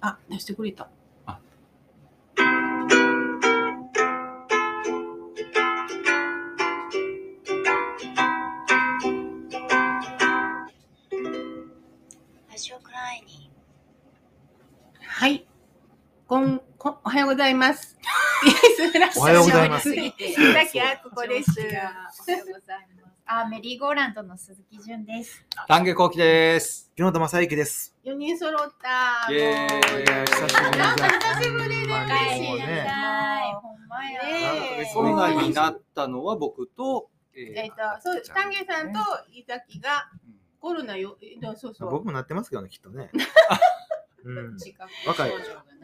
あ、出してくれた。ラジオクライニはい。こん、こおはようございます。おはようございます鈴木あつこです。おはようございます。あ、メリーゴーランドの鈴木純です。丹下幸喜です。木本正幸です。4人揃った。イエ久しぶりなんか久しぶりでまあ嬉しいねね。ほんまや。コロナになったのは僕と、ええっと、そう、丹下さんと伊崎がコロナよ、えそうそう。僕もなってますけどね、きっとね。うん。若い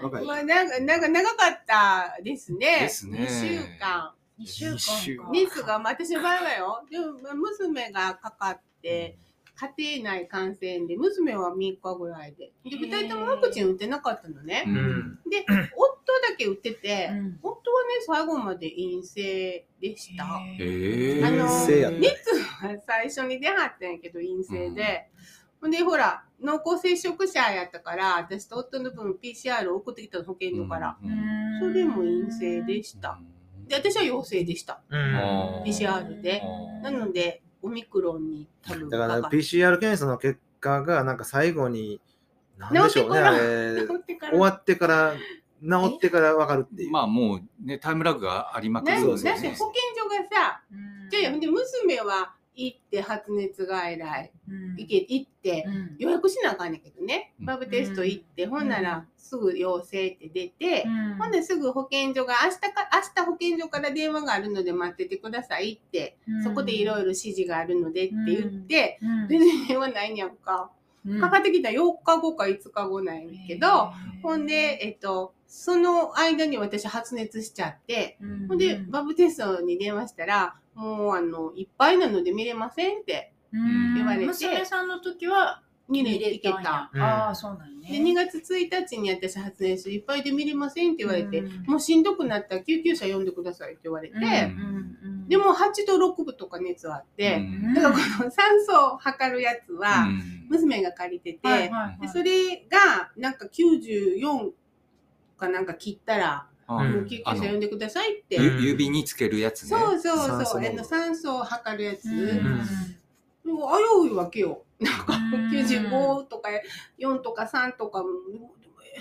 若いまあ、なんか、なんか長かったですね。ですね2週間。二週間週か。熱が、まあ、私の場合はよ。でも、まあ娘がかかって、家庭内感染で、娘は3日ぐらいで。で、2人ともワクチン打ってなかったのね。ううんん。で、夫だけ打ってて、うん夫はね、最後まで陰性でした。えー、あの陰性やった熱は最初に出はったんやけど、陰性で。ほんで、ほら、濃厚接触者やったから、私と夫の分 PCR を送ってきたの保健所から。うんうんそれも陰性でした。で、私は陽性でした。PCR で。なので、オミクロンに多分だから PCR 検査の結果が、なんか最後に、なんでしょうね、終わってから、治ってから分かるっていう。まあもうね、タイムラグがありまくるなんそうそうだって保健所がさ、うん。じゃあ、で娘は行って発熱外来、うん。行け行って、うん。予約しなあかんねんけどね、うん。バブテスト行って、ほんならすぐ陽性って出て、うん。ほんですぐ保健所が明日か、明日保健所から電話があるので待っててくださいって、うん。そこでいろいろ指示があるのでって言って、うん。全然電話ないんやんか。うん。かかってきたら4日後か5日後なんやけど、ほんで、えっと、その間に私発熱しちゃって、うん。ほんで、バブテストに電話したら、もうあの、いっぱいなので見れませんって。うん。言われて。娘さんの時は見れいけた。うん。ああ、そうなんで、ね。2月1日に私発熱いっぱいで見れませんって言われて、うん。もうしんどくなったら救急車呼んでくださいって言われて、うんうんでも8度6分とか熱あって、うん。だからこの酸素を測るやつは、うん。娘が借りてて、はいはいはい。でそれがなんか94かなんか切ったら、救急車呼んでくださいって。ゆ指につけるやつね。そうそう酸素そう、あ濃度の酸素を測るやつ。うん。もう危ういわけよ。なんかうん。95とか4とか3とかも、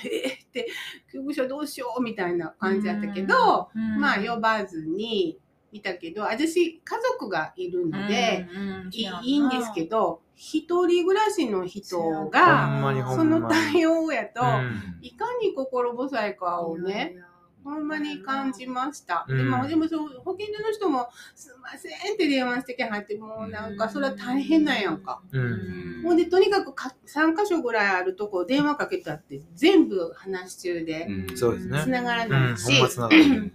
えーって、救急車どうしようみたいな感じだったけど、うん。まあ呼ばずにいたけど、私家族がいるので、うんいいいんですけど、一人暮らしの人ほが、そ。の対応やと、うん。いかに心細いかをね、ほんまに感じました。うんでも、でもそう保健所の人も、すいませんって電話してきはって、もうなんか、それは大変なんやんか。うんほんで、とにかくか3箇所ぐらいあるとこ電話かけたって、全部話し中で、うんそうですね繋がらう。なんいし、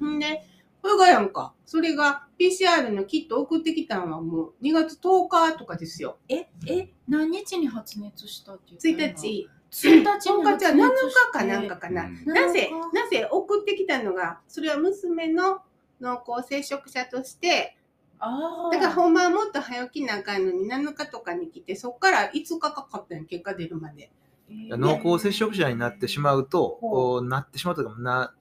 ほんで、これがやんか。それが PCR のキット送ってきたのはもう2月10日とかですよ。え、え、何日に発熱したって言1った日。1日10日じゃ7日かなんかかな。うんなぜ、なぜ送ってきたのが、それは娘の濃厚接触者として。だから本番はもっと早起きなあかんのに7日とかに来て、そっから5日かかったんや、結果出るまで。濃厚接触者になってしまうと、ほおなってしまうとか、な、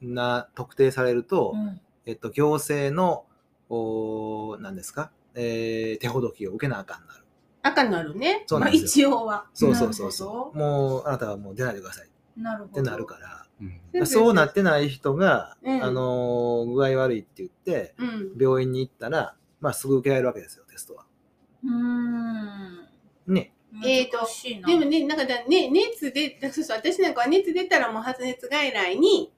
な、特定されると、うんえっと、行政の、お何ですか、えー手ほどきを受けなあかんなる。赤なるね。まあそうなんです一応は。そうそうそうそう。もう、あなたはもう出ないでくださいってなるほど。なるから。うんどそうなってない人が、うんあのー具合悪いって言って、うん。病院に行ったら、まあ、すぐ受けられるわけですよ、テストは。うーん。ね。えーと難しいなでもね、なんかだ、ね、熱で、そうそう、私なんかは熱出たらもう発熱外来に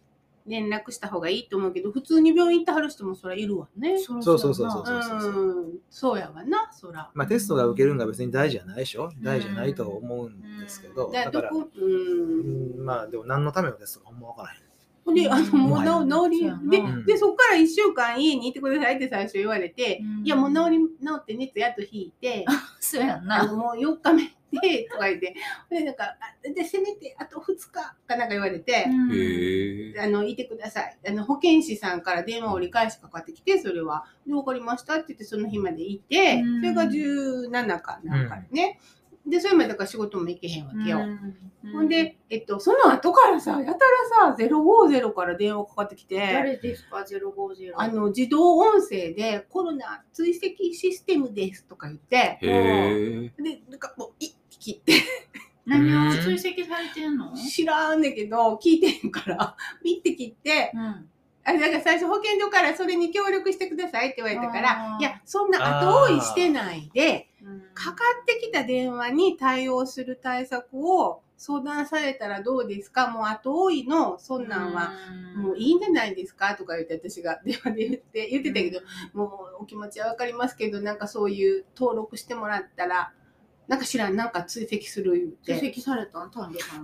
連絡した方がいいと思うけど、普通に病院行ってはる人もそらいるわね。そそうそうそうそううん。そうやわな、そら。まあ、テストが受けるのが別に大事じゃないでしょ大事じゃないと思うんですけど、だだから、うん。うんまあ、でも何のためのテストかほんまわからへん。で、あの、もううん治りそうやな、でうん、で、そっから1週間家にいてくださいって最初言われて、うんいや、もう治り、治って熱やっと引いて、そうやんな。もう4日目で、とか言って、で、なんか、あで、せめてあと2日かなんか言われて。あの、いてください。あの、保健師さんから電話折り返しかかってきて、それは、で、わかりましたって言って、その日までいて、うん。それが17かなんかね。で、それまでだから仕事も行けへんわけよ。うん。ほんで、えっと、その後からさ、やたらさ、050から電話かかってきて、誰ですか？050あの、自動音声でコロナ追跡システムですとか言って。で、なんかもう、一匹って何を追跡されてんの？知らんねんけど、聞いてへんから、ピッて切って、うん。あれだから最初保健所からそれに協力してくださいって言われたからいや、そんな後追いしてないで、うん。かかってきた電話に対応する対策を相談されたらどうですか？もう後追いの、そんなんは、もういいんじゃないですか？とか言って私が電話で言って、言ってたけど、もうお気持ちはわかりますけど、なんかそういう登録してもらったら、なんか知らん、なんか追跡する言って。追跡されたん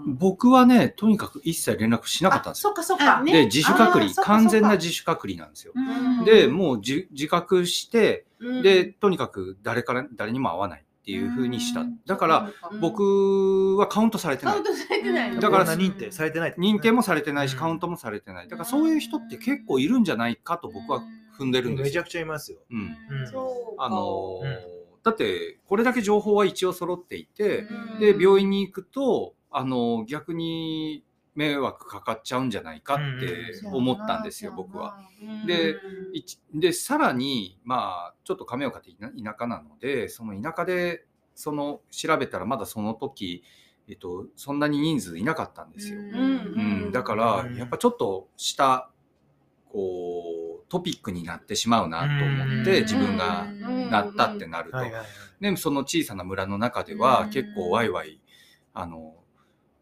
僕はね、とにかく一切連絡しなかったんですよ。そっかそっかで、自主隔離、完全な自主隔離なんですよ。うんで、もうじ自覚して、うんで、とにかく誰から、誰にも会わないっていう風にしたうん。だから、うん僕はカウントされてないカウン。トされてないのだから認定されてない認定もされてないし、うんカウントもされてない。だからそういう人って結構いるんじゃないかと僕は踏んでるんですよ。めちゃくちゃいますよ。うん。あのだって、これだけ情報は一応揃っていて、うん。で、病院に行くと、あのー逆に迷惑かかっちゃうんじゃないかって思ったんですよ、僕は。。うんでいちで、さらに、まあ、ちょっと亀岡って田田舎なので、その田舎で、その、調べたらまだその時、えっと、そんなに人数いなかったんですよ。うんうん、だからうん。やっぱちょっとしたこうトピックになってしまうなと思ってうん。自分が。うんなったってなると、はいはいはい。でその小さな村の中ではうん。結構ワイワイあの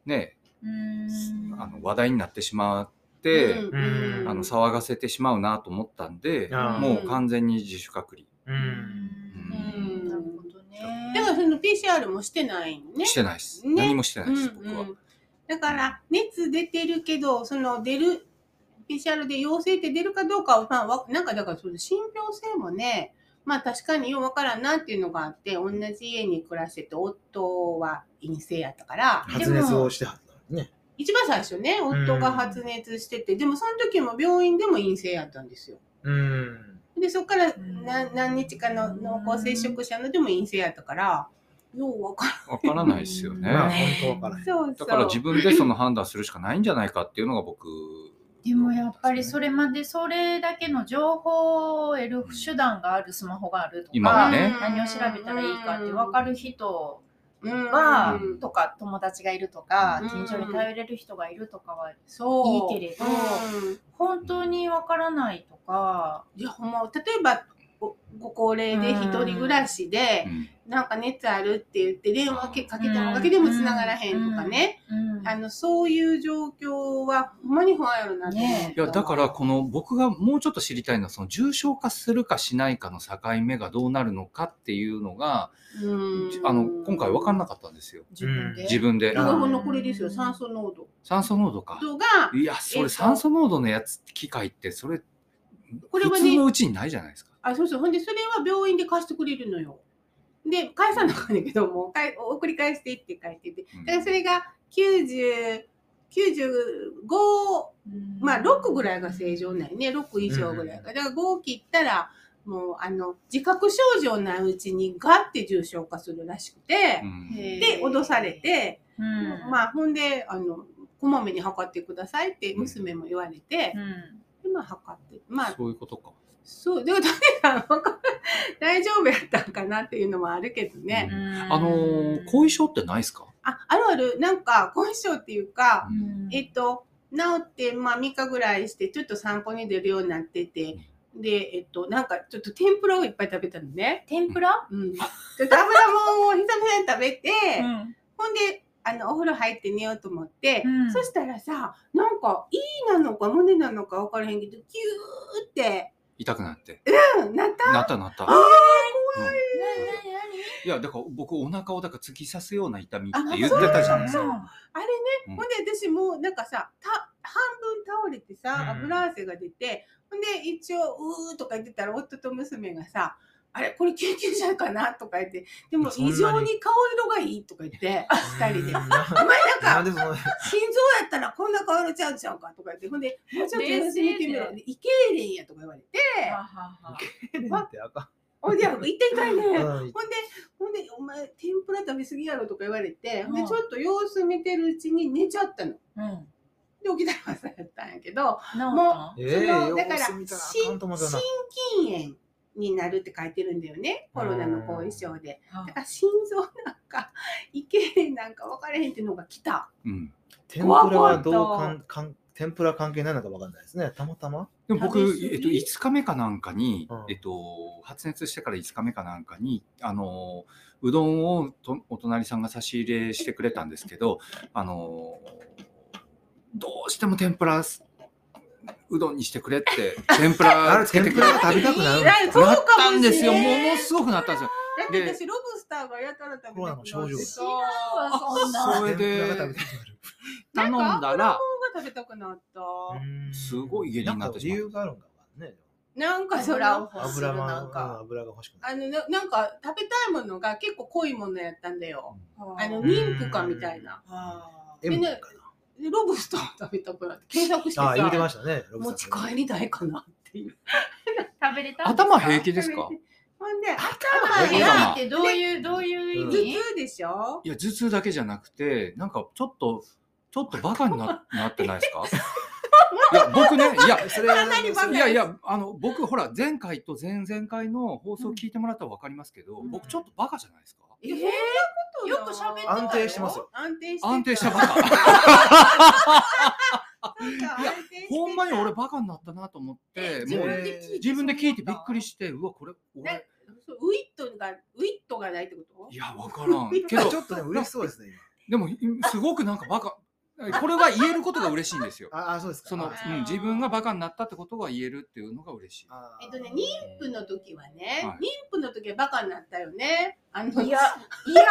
ねうん。あの話題になってしまって、うんあの騒がせてしまうなと思ったんで、もう完全に自主隔離。う。うん。ん。なるほどね。だからその PCR もしてないのね。してないです、ね。何もしてないです、僕は、うん。うんだから熱出てるけどその出る PCR で陽性って出るかどうかは、まあわ、なんかだからその信憑性もねまあ確かにようわからんなっていうのがあって同じ家に暮らしてて夫は陰性やったから発熱をしてはったのね。一番最初ね夫が発熱してて、でもその時も病院でも陰性やったんですよ。うん。でそこからん何何日かの濃厚接触者のでも陰性やったからようわからわからないですよね、まあ、本当わからへん。んそうそうだから自分でその判断するしかないんじゃないかっていうのが僕でもやっぱりそれまでそれだけの情報を得る手段があるスマホがあるとか、ね。何を調べたらいいかって分かる人うんは、うん。とか友達がいるとか、うん。近所に頼れる人がいるとかはそう。いいけれどうん。本当に分からないとか、いやほんま例えばごご高齢で一人暮らしでう、んなんか熱あるって言って電話けかけてもかけても繋がらへんとかね、うんあのそういう状況はほんまに不安やろなねいやだからこの僕がもうちょっと知りたいのはその重症化するかしないかの境目がどうなるのかっていうのがうん。あの今回分かんなかったんですよ。自分で。自分で。のこれですよ。酸素濃度。酸素濃度か。度がいやそえっとれ酸素濃度のやつ機械ってそれこれはね普通のうちにないじゃないですか。あそうそう。ほんでそれは病院で貸してくれるのよで返さなあかんねんけどもうかい送り返してって書いてて。うん。だからそれが90 95まあ6ぐらいが正常なんよね。6以上ぐらいが。だから5切ったらもうあの自覚症状ないうちにガッて重症化するらしくてう、ん。で脅されて、うん、まあほんであのこまめに測ってくださいって娘も言われてう、ん。でまあ測ってまあそういうことかそうでも誰か大丈夫やったんかなっていうのもあるけどね、あのー後遺症ってないですか？ああるある。なんか後遺症っていうか、うん。えっと治って、まあ、3日ぐらいしてちょっと参考に出るようになっててでえっとなんかちょっと天ぷらをいっぱい食べたのね。天ぷら、うん、ちょっと油もんを久々に食べて、ん。ほんであのお風呂入って寝ようと思って、うん。そしたらさなんか胃なのか胸なのか分からへんけどキューって、痛くなって。うん、なった？なったなった。あーうん。何い。やだから僕お腹をだから突き刺すような痛みっあて言ってたじゃないですか。何何あれね、うん。ほんで私もうなんかさた半分倒れてさうん。油汗が出て、ほんで一応「うー」とか言ってたら夫と娘がさ「あれこれ救急車かな?」とか言って「でも異常に顔色がいい」とか言って 二人で「うんお前なんか心臓やったらこんな顔色ちゃうんちゃうか」とか言ってほんで「もうちょっと様子見てみろ」冷静で「胃痙攣や」とか言われてはははってあかん。ほんで、行ってみたいね。うんほんで、ほんで、お前、天ぷら食べ過ぎやろとか言われて、ほんで、うんちょっと様子見てるうちに寝ちゃったの。で、うん。起きたら朝やったんやけど、なもええそのだから心筋炎になるって書いてるんだよね。コロナの後遺症で。はだから心臓なんか、いけへんなんか分からへんっていうのが来た。うん天ぷらはどう怖かかんかん天ぷら関係ないのかわかんないですね。たまたま？でも僕、えっと、5日目かなんかに、うんえっと、発熱してから5日目かなんかに、あの、うどんをとお隣さんが差し入れしてくれたんですけど、あの、どうしても天ぷらうどんにしてくれって、天ぷ あられつけてくれ天ぷらが食べたくなるんですか？なったんですよ。かものすごくなったんですよ。だってで私、ロブスターがやたら食べたくなってコロナの症状そうそんなそれで頼んだら、なんか油もんが食べたくなった。うんすごい下痢になってしまうんか理由があるんかもね。なんかそら、油なんか。油が欲しく。あのな、なんか食べたいものが結構濃いものやったんだよ。あの、ん妊婦かみたいな。は M ねかな？でロブスター食べたくなって検索してあ、言ってまさ、したね。ロブ持ちスター帰りたいかなっていう。食べれた？んですか頭平気ですか？ほんで、頭頭や頭平気ってどういう、どういう頭意味？痛でしょ？いや、頭痛だけじゃなくて、なんかちょっと、ちょっとバカにな なってないですか？いや、僕ね、いや、それかなりバカいやいや、あの、僕、ほら、前回と前々回の放送聞いてもらったら分かりますけど、うん。僕、ちょっとバカじゃないですか？えーよく喋って安定してます。よ。安定して安定したバカ。いやほんまに俺バカになったなと思って、自もう分で聞いて自分で聞いてびっくりして、うわ、これ、俺。ウィットが、ウィットがないってこと？いや、分からん。けどち、ょっとね、嬉しそうですね、でも、すごくなんかバカ、これは言えることが嬉しいんですよ。今。あ、あそうですか。その、あうん、自分がバカになったってことが言えるっていうのが嬉しい。あえっとね、妊婦の時はね、はい妊婦の時はバカになったよね。あの、いや、いや、わ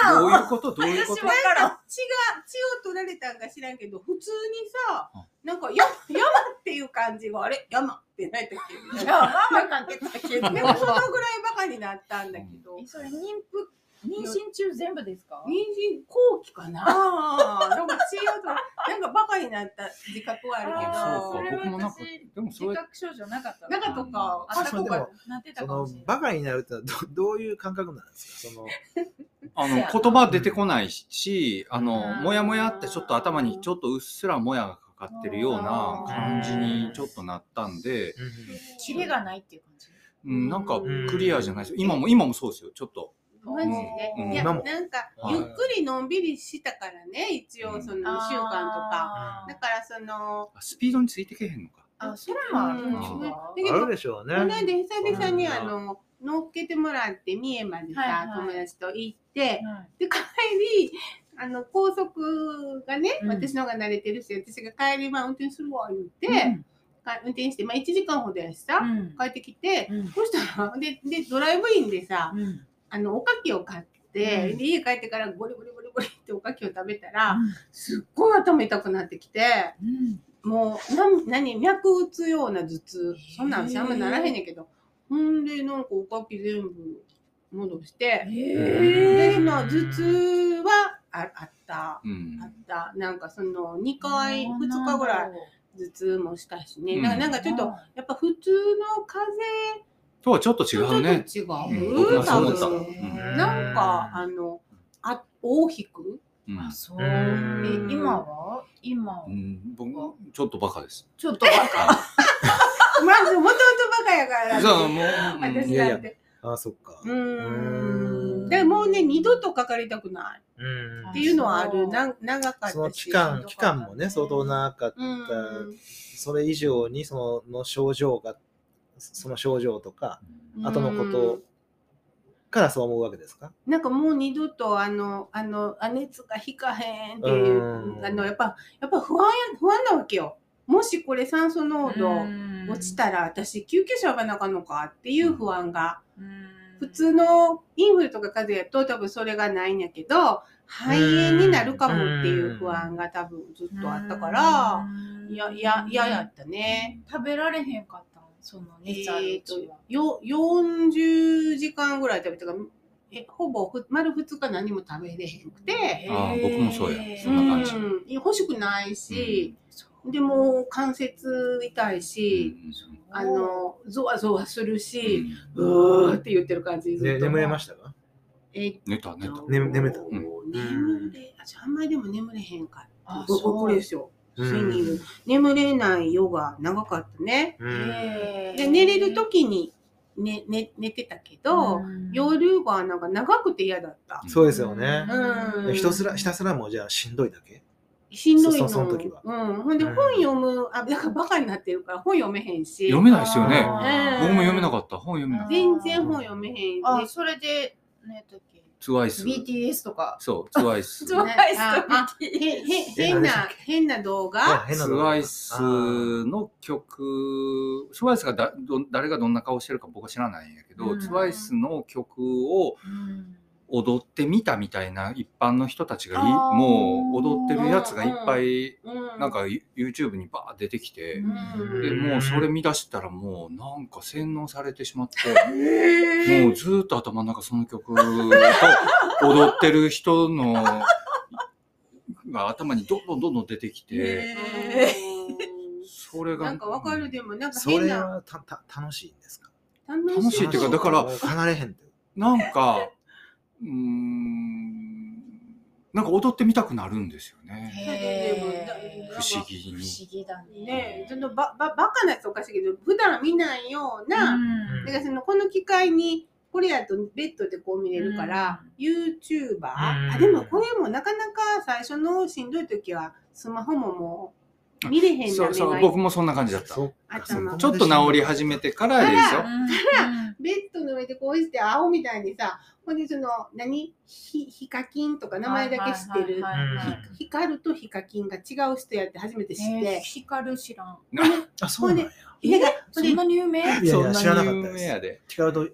からん。どういうこと？どういうこと？私わからん。血が、血を取られたんか知らんけど、普通にさあ、なんか、や、山っていう感じが、あれ？山ってないとき。いや、まあまあかんってたけど。でもそのぐらいバカになったんだけど、えそれ妊婦、妊娠中全部ですか？妊娠後期かな？なんか血を取らなんかバカになった自覚はあるけど、そうかそれ僕もなんか私、でもそれ、自覚症状なかったなんかとか、あ肩とかなってたそのかもしれない。バカになるってのはどどういう感覚なんですか？その あの言葉出てこないし、あのうん。もやもやってちょっと頭にちょっとうっすらもやがかかってるような感じにちょっとなったんで、キレがないっていう感じ。うん、なん。かうん。クリアじゃないですよ。今も今もそうですよ。ちょっと。マジで？うん。いや、なんか、はいゆっくりのんびりしたからね、一応その2週間とか。だからその、あスピードについてけへんのか？あ、それもあるんですうんかあるでしょうね。この間久々にうんあの、乗っけてもらって、三重までさ、はいはい。友達と行って、はい。で、帰り、あの、高速がね、うん。私の方が慣れてるし、私が帰り、まあ運転するわ、言って、うん。か運転して、まあ1時間ほどやしさ、うん。帰ってきて、うん。そしたら、で、で、ドライブインでさ、うんあの、おかきを買って、うんで、家帰ってからゴリゴリゴリゴリっておかきを食べたら、すっごい頭痛くなってきて、うんもう、なん何、脈打つような頭痛。そんなん私あんまならへんねんけど。ほんで、なんかおかき全部戻して、で、まあ、頭痛はああった。うんあ。った。なんかその、2回、2日ぐらい頭痛もしたしね。うんなんかなんかちょっと、やっぱ普通の風とはちょっと違邪うね。ちょっとうん違う。う思った。多分うんなんか、あの、あ、大引く？うんあ、そう。うんえ、今は？今う、ん、僕ちょっとバカです。ちょっとバカ。まず、もともとバカやから。じゃあもう、私いやいやだって。あ、そっか。うーん。でもうね、二度とかかりたくないうんっていうのはあそうる。な長かったし。その期間、期間もね、相当長かった。うん。それ以上にそのの症状が、その症状とか、うん。後のことからそう思うわけですか？なんかもう二度とあの、あの、あ熱が引かへんっていうう、ん。あの、やっぱ、やっぱ不安や、不安なわけよ。もしこれ酸素濃度落ちたら私救急車呼ばなあかんのかっていう不安が、普通のインフルとか風邪やと多分それがないんやけど、肺炎になるかもっていう不安が多分ずっとあったから、いや、いや、嫌やったね。食べられへんかっその熱あるえーとうちは。よ40時間ぐらい食べたからえほぼふ丸2日何も食べれへんくて、あー僕もそうや。そんな感じ。うん。欲しくないし、そうでも関節痛いし、うんあのゾワゾワするうし、ん。うーって言ってる感じずっね、と。眠れましたか？えっ寝た寝た。と眠眠れた。眠れああんまりでも眠れへんかった。あ僕そう。ですようん。スインギング眠れないヨガ長かったね。で寝れる時に寝寝寝てたけど、うん。夜がなんか長くて嫌だった。そうですよね。うん。ひたすら、ひたすらもうじゃあしんどいだけ？しんどいの。そその時は。うん、ほんでうん。本読む、あだからバカになってるから本読めへんし。読めないですよね。僕も読めなかった。本読めなかった全然本読めへん。あ、それで、ね、時 TWICE BTS とか。そう TWICE トゥワイスとああへへ変な変な動画？変な動画。TWICE の曲 TWICE がだど誰がどんな顔してるか僕は知らないんやけど、うん。TWICE の曲をうん踊ってみたみたいな一般の人たちがいもう踊ってるやつがいっぱいうん。なんか YouTube にバー出てきて、うん。でもうそれ見出したらもうなんか洗脳されてしまって。へー。もうずーっと頭の中その曲と踊ってる人のが頭にどんどんどんどん出てきて、へそれがーなんかわかる。でもなんかそれ変なはたた楽しいんですか？楽楽しいっていうかだから離れへんって。なんかうーん。なんか踊ってみたくなるんですよね。不思議に。不思議だね。ねそのばばバカなやつおかしいけど普段見ないような、うん。だからそのこの機会にこれやとベッドでこう見れるから、YouTuber、あでもこれもなかなか最初のしんどい時はスマホももう見れへんなそうそう僕もそんな感じだった。ちょっと治り始めてからですようんベッドの上でこうして青みたいにさほんでその何？ヒヒカキンとか名前だけ知ってる。ヒカルとヒカキンが違う人やって初めて知っえーて、光る知らん。あ、そうなんや。えだそんなに有名？いやいや、そんな知らなかったです。で違うと、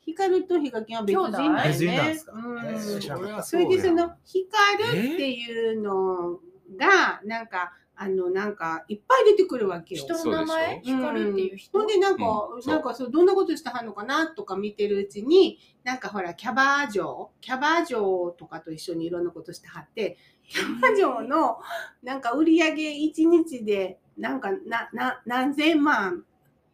ヒカルとヒカキンは別人だよね。別人なんですか？うん。えー知らなかった。それでそのヒカルっていうのがなんかあのなんかいっぱい出てくるわけよ。人の名前？光るっていう人？ほんでなんか、うん。そう。なんかそうどんなことしてはんのかなとか見てるうちになんかほらキャバ嬢？キャバ嬢とかと一緒にいろんなことしてはってキャバ嬢のなんか売り上げ1日でなんかなな何千万？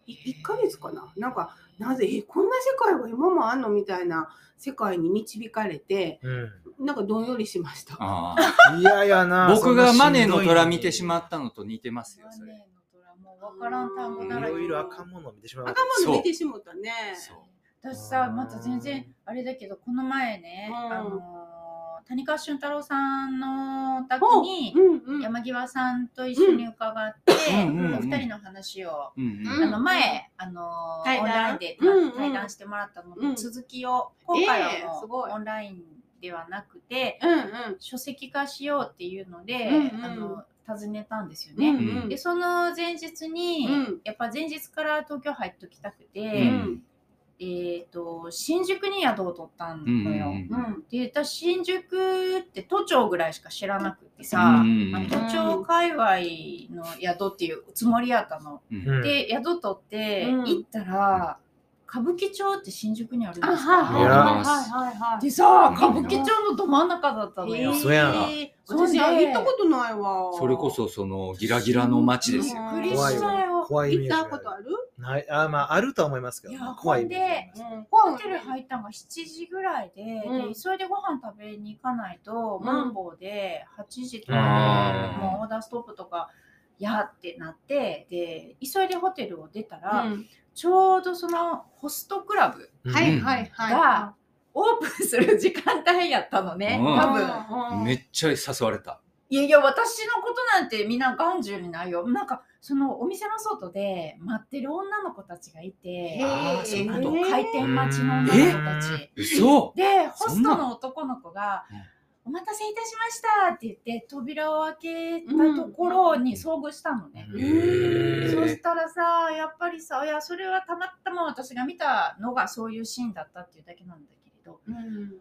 い1ヶ月かな？なんかなぜえこんな世界が今もあんの？みたいな世界に導かれてうなんかどんよりしました。あ。いやいやな。僕がマネーの虎見てしままったのと似てますよマそれネーの虎もう分からん単語いだらけろいろ赤物を見てしまう。赤物見てしもたね。そう。私さまた全然あれだけどこの前ね、うん。あのー谷川俊太郎さんのお宅にう。んうん。山際さんと一緒に伺って、うんうんうんお二人の話を、うんうん。あの前、あのー対談。オンラインでうんうん。対談してもらったのうんの続きを、今回ええはもすごい。うオンラインではなくて、うんうん。書籍化しようっていうので、うんうん。あの訪ねたんですようね。んうん。でその前日に、うん。やっぱ前日から東京入っときたくて、うん。えー、と新宿に宿を取ったのよ。うんうんで私新宿って都庁ぐらいしか知らなくてさ、うんまあ都庁界隈の宿っていうつもりやったの。うんうん。で宿取ってうん。行ったら、歌舞伎町って新宿にあるんあですか？はい。はいやはいはいはい。でさ歌舞伎町のど真ん中だったのよ。嘘やんえー私は行ったことないわ。それこそそのギラギラの街ですよ。怖行った。ことある？ないあまああるとは思いますけどいや、怖いイメージがあります。うん。ホテル入ったのが7時ぐらいで,、うん。で急いでご飯食べに行かないと、んマンボウで8時とうん。か、もうオーダーストップとかやってなってで急いでホテルを出たら、うんちょうどそのホストクラブうんはいはいはい。がオープンする時間帯やったのね、うん。多分。分めっちゃ誘われた。いやいや私のことなんてみんな眼中にないよ。なんかそのお店の外で待ってる女の子たちがいてあーそういうこと？あの開店待ちの女の子たち。嘘。でホストの男の子がうん「お待たせいたしました」って言って扉を開けたところに遭遇したのね。へーそしたらさやっぱりさいやそれはたまたま私が見たのがそういうシーンだったっていうだけなんだけれどうん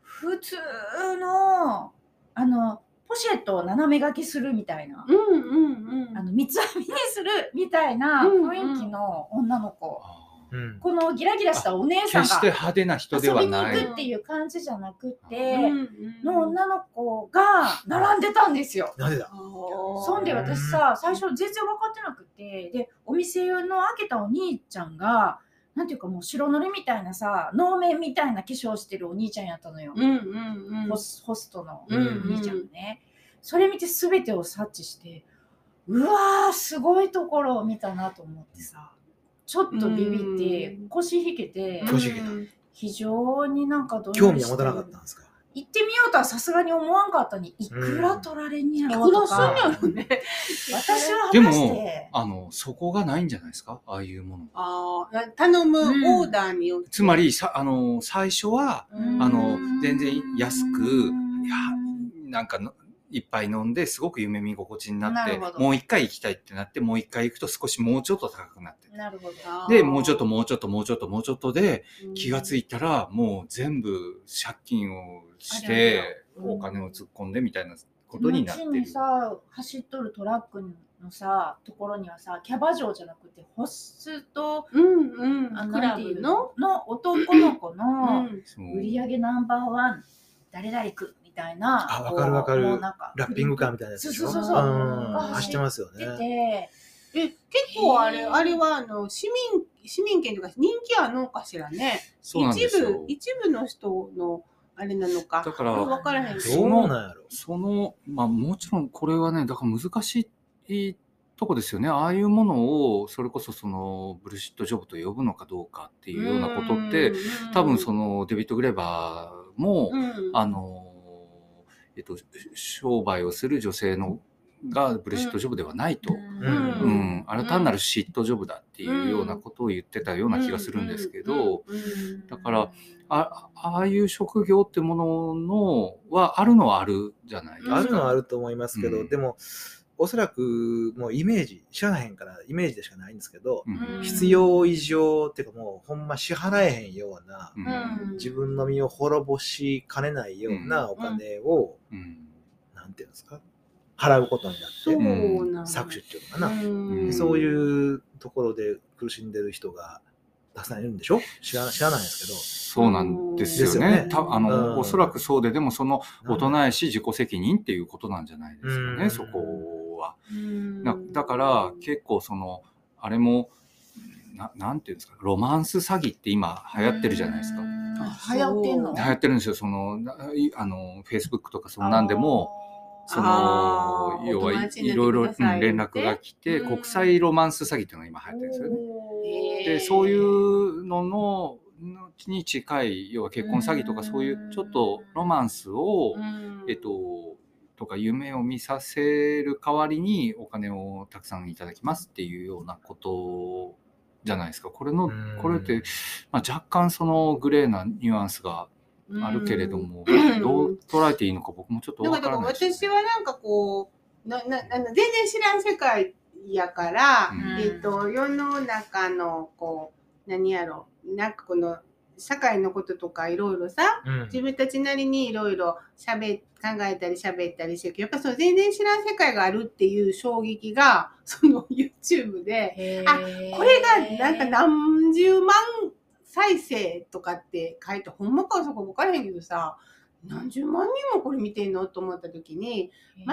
普通のあのポシェットを斜め掛けするみたいな、うんうんうん。あの三つ編みにするみたいなうんうん雰囲気の女の子、うんこのギラギラしたお姉さん決してが派手な人で遊びに。行くっていう感じじゃなくて、うんの女の子が並んでたんですよ。なんでだ？そんで私さ最初全然分かってなくてでお店の開けたお兄ちゃんがなんていうかもう白塗りみたいなさ能面みたいな化粧してるお兄ちゃんやったのよ、うんうんうん。ホスホストのおうん兄ちゃんがね、それ見て全てを察知してうわーすごいところを見たなと思ってさちょっとビビってうん。腰引けてうん腰引けた。非常になんかどんより興味は持たなかったんですか？行ってみようとはさすがに思わんかったにいくら取られんやろとか、やろね。私はでもて、あの、そこがないんじゃないですか？ああいうもの。ああ、頼むうん。オーダーによって。つまり、さあの、最初は、うん。あの全然安くうんいやなんかの、いっぱい飲んですごく夢見心地になってなもう一回行きたいってなってもう一回行くと少しもうちょっと高くなって。なるほど。でもうちょっともうちょっともうちょっともうちょっとでうん。気がついたらもう全部借金をしてお金を突っ込んでみたいなことになって後にる。さ、走っとるトラックのさ、ところにはさ、キャバ嬢じゃなくて、ホスト、うんうん。あクラブの？の？男の子うの売り上げナンバーワン、誰々く。んみたいな。あわかるわかるなんかラッピングカーみたいなやつでしょ？そうそうそうそううんが走ってますよ出ね。て、え、結構あれ、あれはあの市民、市民権というか人気あんのかしらね。そうなんですよ一部、。一部の人のあれなのか。だから分からへんけどうど。なんやろ？その、まあもちろんこれはね、だから難しいとこですよね。ああいうものを、それこそそのブルシットジョブと呼ぶのかどうかっていうようなことって、多分そのデビッド・グレバーも、うん、あの、えっと、商売をする女性のがブルシットジョブではないと。ん。うん、あれ単なる嫉妬ジョブだっていうようなことを言ってたような気がするんですけど、うん。だから、あああいう職業ってもののはあるのはあるじゃないですか。あるのはあると思いますけど、うん。でも、おそらくもうイメージ、知らへんからイメージでしかないんですけど、うん。必要以上っていうかもうほんま支払えへんような、うん。うん自分の身を滅ぼしかねないようなお金を、うん。なんていうんですか、払うことになって、搾取っていうのかな、うん。そういうところで苦しんでる人がたくさんいるんでしょ？知ら知らないですけど。そうなんですよね。ね。たあの、うん。おそらくそうで、でもその大人やし自己責任っていうことなんじゃないですかね、うん。そこは。うん。だだから結構その、あれも、ななんていうんですか、ロマンス詐欺って今流行ってるじゃないですか。あ流行ってんの？流行ってるんですよ、その、ないあの、Facebook とかそんなんでも、その、要はいろいろ、うん連絡が来て、うん。国際ロマンス詐欺っていうのが今流行ってるんですよね。で、そういうのの、に近い、要は結婚詐欺とかそういうちょっとロマンスを、うん。えっと、とか夢を見させる代わりにお金をたくさんいただきますっていうようなことじゃないですか。これのうん、これって、まあ、若干そのグレーなニュアンスがあるけれども、うん。どう捉えていいのか僕もちょっとだからわからないです私はなんかこうななあの全然知らん世界やから、うん。えっと世の中のこう何やろなんかこの社会のこととかいろいろさうん。自分たちなりにいろいろしゃべ考えたり喋ったりしてるけどやっぱその全然知らん世界があるっていう衝撃が その YouTube であこれがなんか何十万再生とかって書いてほんまかそこ分からへんけどさ何十万人もこれ見てんのと思った時に全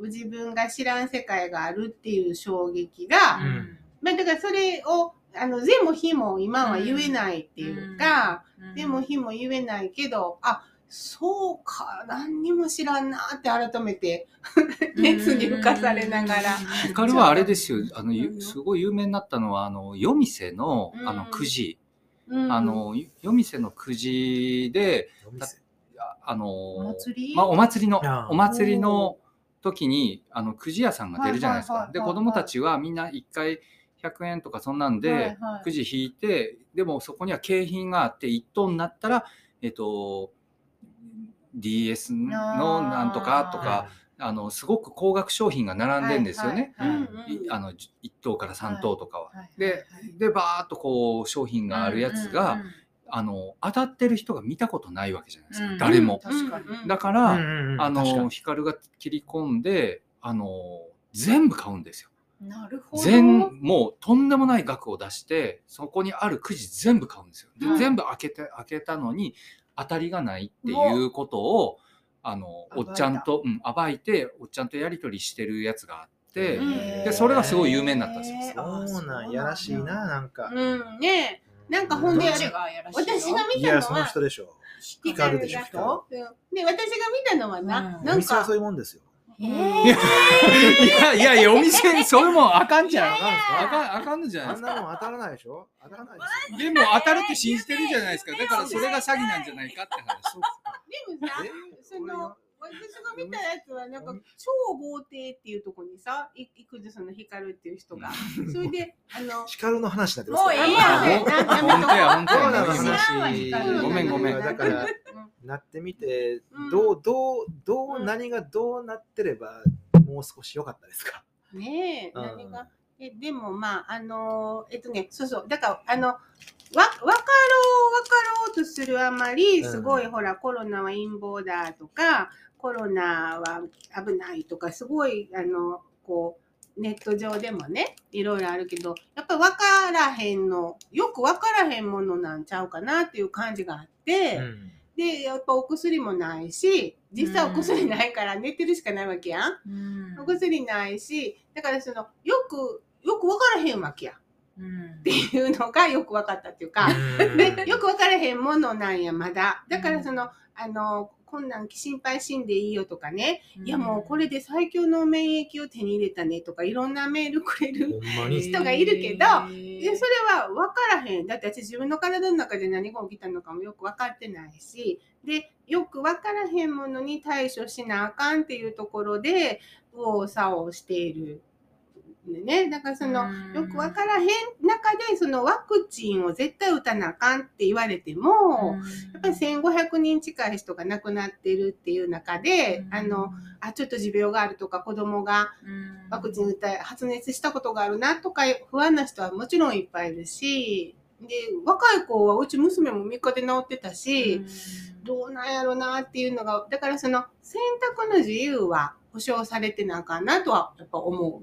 く自分が知らん世界があるっていう衝撃が、うん。まあ、だからそれをあの全も非も今は言えないっていうか、でも非も言えないけどあそうか何にも知らんなって改めて熱に浮かされながら。ヒカルはあれですよ、あの、すごい有名になったのは、あの、夜店の、あの、うんくじ、うん。あの、夜店のくじで、ああの、お祭り？まあ、お祭りのお祭りの時に、あの、くじ屋さんが出るじゃないです。か。で、はい子供たちはみんな一回100円とかそんなんで、はいはい。くじ引いて、でもそこには景品があって、1等になったら、えっと、DS のなんとかとか、あの、すごく高額商品が並んでんですよね。あの、1等から3等とかは。はい。ではいはい、で、バーっとこう、商品があるやつが、うんうんうんあの、当たってる人が見たことないわけじゃないですか。うん誰も。だから、うんうんうんあの、確かに。ヒカルが切り込んで、あの、全部買うんですよ。なるほど。全もうとんでもない額を出してそこにあるくじ全部買うんですよ。でうん全部開けて開けたのに当たりがないっていうことをあのおっちゃんと、うん、暴いておっちゃんとやり取りしてるやつがあって、うん。でそれがすごい有名になったんですよ。そうなんや。らしいな、なんか。うん。ねなんかほんであれどっちがやらしいの私が見いや、そのたのは人でしょ。ヒカルでしょで私が見たのはな、うん。なんかそういうもんですよ。えいーやいやいやお店にそういうもんあかんじゃん。いやいや。あかんあかんのじゃないあんかなもん当たらないでしょ？当たらないですよ。でも当たるって信じてるじゃないですか。だからそれが詐欺なんじゃないかって話。でもさえ？その私が見たやつはなんか超豪邸っていうとこにさい行くでその光っていう人が。それであのヒカルの話になってますもうええやん。本当や本当コロナのやごめんごめん。だからなってみてどうどうどううん何がどうなってればもう少し良かったですか？ねえ、うん。何が？えでもまああのえっとねそうそう。だからあのわ分かろう分かろうとするあまりすごい、うんほらコロナは陰謀だとかコロナは危ないとかすごいあのこうネット上でもねいろいろあるけどやっぱり分からへんのよく分からへんものなんちゃうかなっていう感じがあって。うん。でやっぱお薬もないし実際お薬ないから寝てるしかないわけやん、うん。お薬ないしだからそのよくよく分からへんわけや。うん。っていうのがよく分かったっていうか、うん。でよく分からへんものなんやまだ。だからその、あのこんなん心配しんでいいよとかね、いやもうこれで最強の免疫を手に入れたねとかいろんなメールくれる人がいるけどへでそれは分からへん。だって私自分の体の中で何が起きたのかもよく分かってないし。でよく分からへんものに対処しなあかんっていうところで右往左往している。ね、だからそのうん。よく分からへん中でそのワクチンを絶対打たなあかんって言われても、やっぱり1500人近い人が亡くなってるっていう中で、あのあちょっと持病があるとか子供がワクチン打った発熱したことがあるなとか不安な人はもちろんいっぱいいるしで若い子はうち娘も3日で治ってたし、どうなんやろなっていうのがだからその選択の自由は保障されてなあかんなとはやっぱ思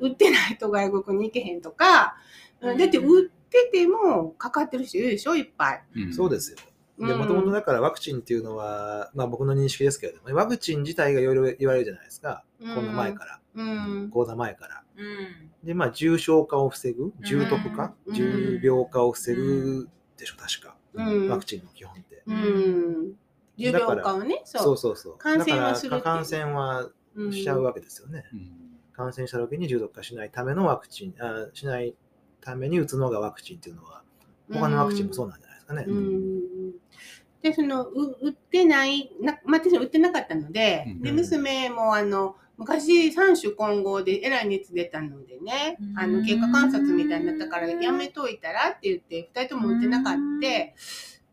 う。売ってないと外国に行けへんとか、うんだって売っててもかかってる人いるでしょいっぱい。うんそうですよ。で、うんもともとだからワクチンっていうのは、まあ僕の認識ですけれども、ワクチン自体がいろいろ言われるじゃないですか。うんコロナ前から、うんコロナ前から。うんで、まあ重症化を防ぐ、重篤化、うん重病化を防ぐでしょ、確か。うんワクチンの基本って。うん。重病化をね、そうそう。そうそう。感染はするっていうだから感染はうんしちゃうわけですよね。うん。感染した時に重篤化しないためのワクチン、あしないために打つのがワクチンっていうのは、他のワクチンもそうなんじゃないですかね。うん。で、その、う売ってない、なまあ、私売ってなかったので、うん。で、娘も、あの、昔三種混合でえらい熱出たのでね、あの、経過観察みたいになったからやめといたらって言って、二人とも売ってなかった。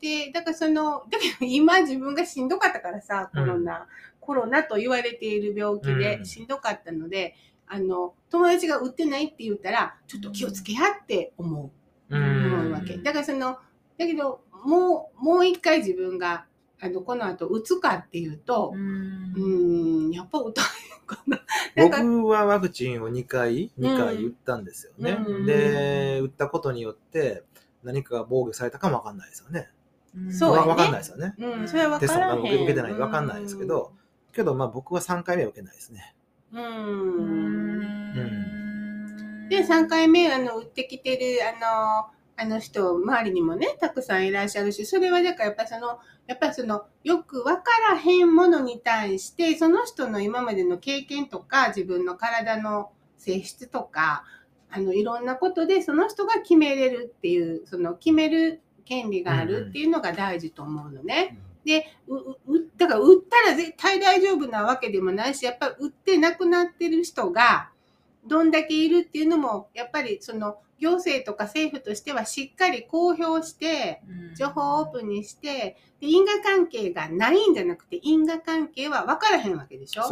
で、だからその、だけど今自分がしんどかったからさ、コロナ、コロナと言われている病気うんでしんどかったので、あの、友達が売ってないって言ったら、ちょっと気をつけやって思う。う思んうわけ。だからその、だけど、もう、もう一回自分が、あの、この後打つかっていうと、うんうーん、やっぱ打たへんかな。僕はワクチンを2回、2回打ったんですよね。うんで、打ったことによって、何かが防御されたかもわかんないですよね。そうやねわかんないですよね。うん、それは分テストからへん。受け受けてないわかんないですけど、けどまあ僕は3回目は受けないですね。うん。で、3回目、あの、打ってきてる、あの、あの人、周りにもね、たくさんいらっしゃるし、それはだからやっぱりその、やっぱりその、よく分からへんものに対して、その人の今までの経験とか、自分の体の性質とか、あの、いろんなことで、その人が決めれるっていう、その、決める権利があるっていうのが大事と思うのね。で、う、う、うだから、売ったら絶対大丈夫なわけでもないし、やっぱり売って亡くなってる人が、どんだけいるっていうのも、やっぱりその、行政とか政府としてはしっかり公表して、情報をオープンにして、で因果関係がないんじゃなくて、因果関係は分からへんわけでしょ？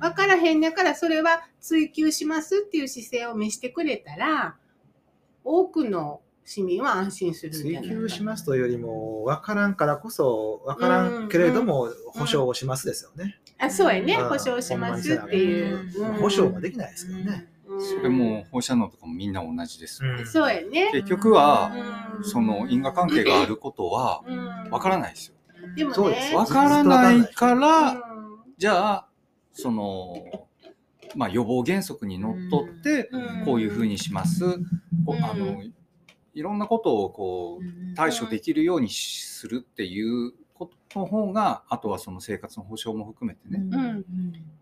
分からへんだから、それは追求しますっていう姿勢を見せてくれたら、多くの市民は安心する追求しますというよりも、わからんからこそ、わからんけれども、保証をしますですよね。あ、そうやね。うん保証しますっていう。保証もできないですけどね。ううんそれも放射能とかもみんな同じです。うんそうやね。結局は、うんその因果関係があることはうんわからないですよ。でもねそうです。わからないから、うんじゃあ、その、まあ予防原則にのっとって、うんこういうふうにします。こうんあのいろんなことをこう対処できるようにするっていうことの方が、あとはその生活の保障も含めてね、ん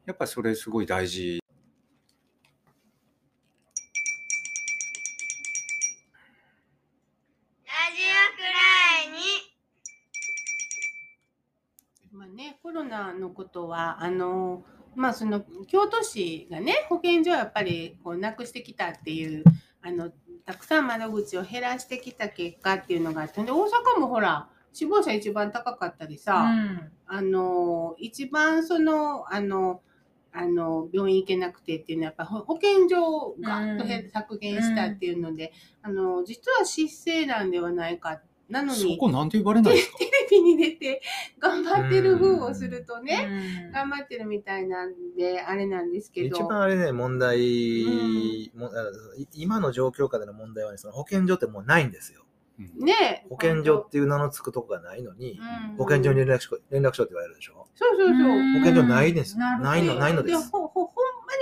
やっぱりそれすごい大事。まあね、コロナのことはあの、まあ、その京都市がね保健所をやっぱりこうなくしてきたっていうあのたくさん窓口を減らしてきた結果っていうのがあってで大阪もほら死亡者一番高かったりさ、あの一番そのあのあの病院行けなくてっていうのはやっぱ保保健所をガッと削減したっていうので、あの実は失勢なんではないかなのそにこなんて言われないですか？テレビに出て頑張ってる風をするとね、ね頑張ってるみたいなんであれなんですけど。一番あれね、問題、ん。も今の状況下での問題はね、その保健所ってもうないんですよ。うんね保健所っていう名の付くとこがないのに、うん。保健所に連絡し連絡しろって言われるでしょ？そうそうそう、保健所ないです。ないの、ないので。ですほ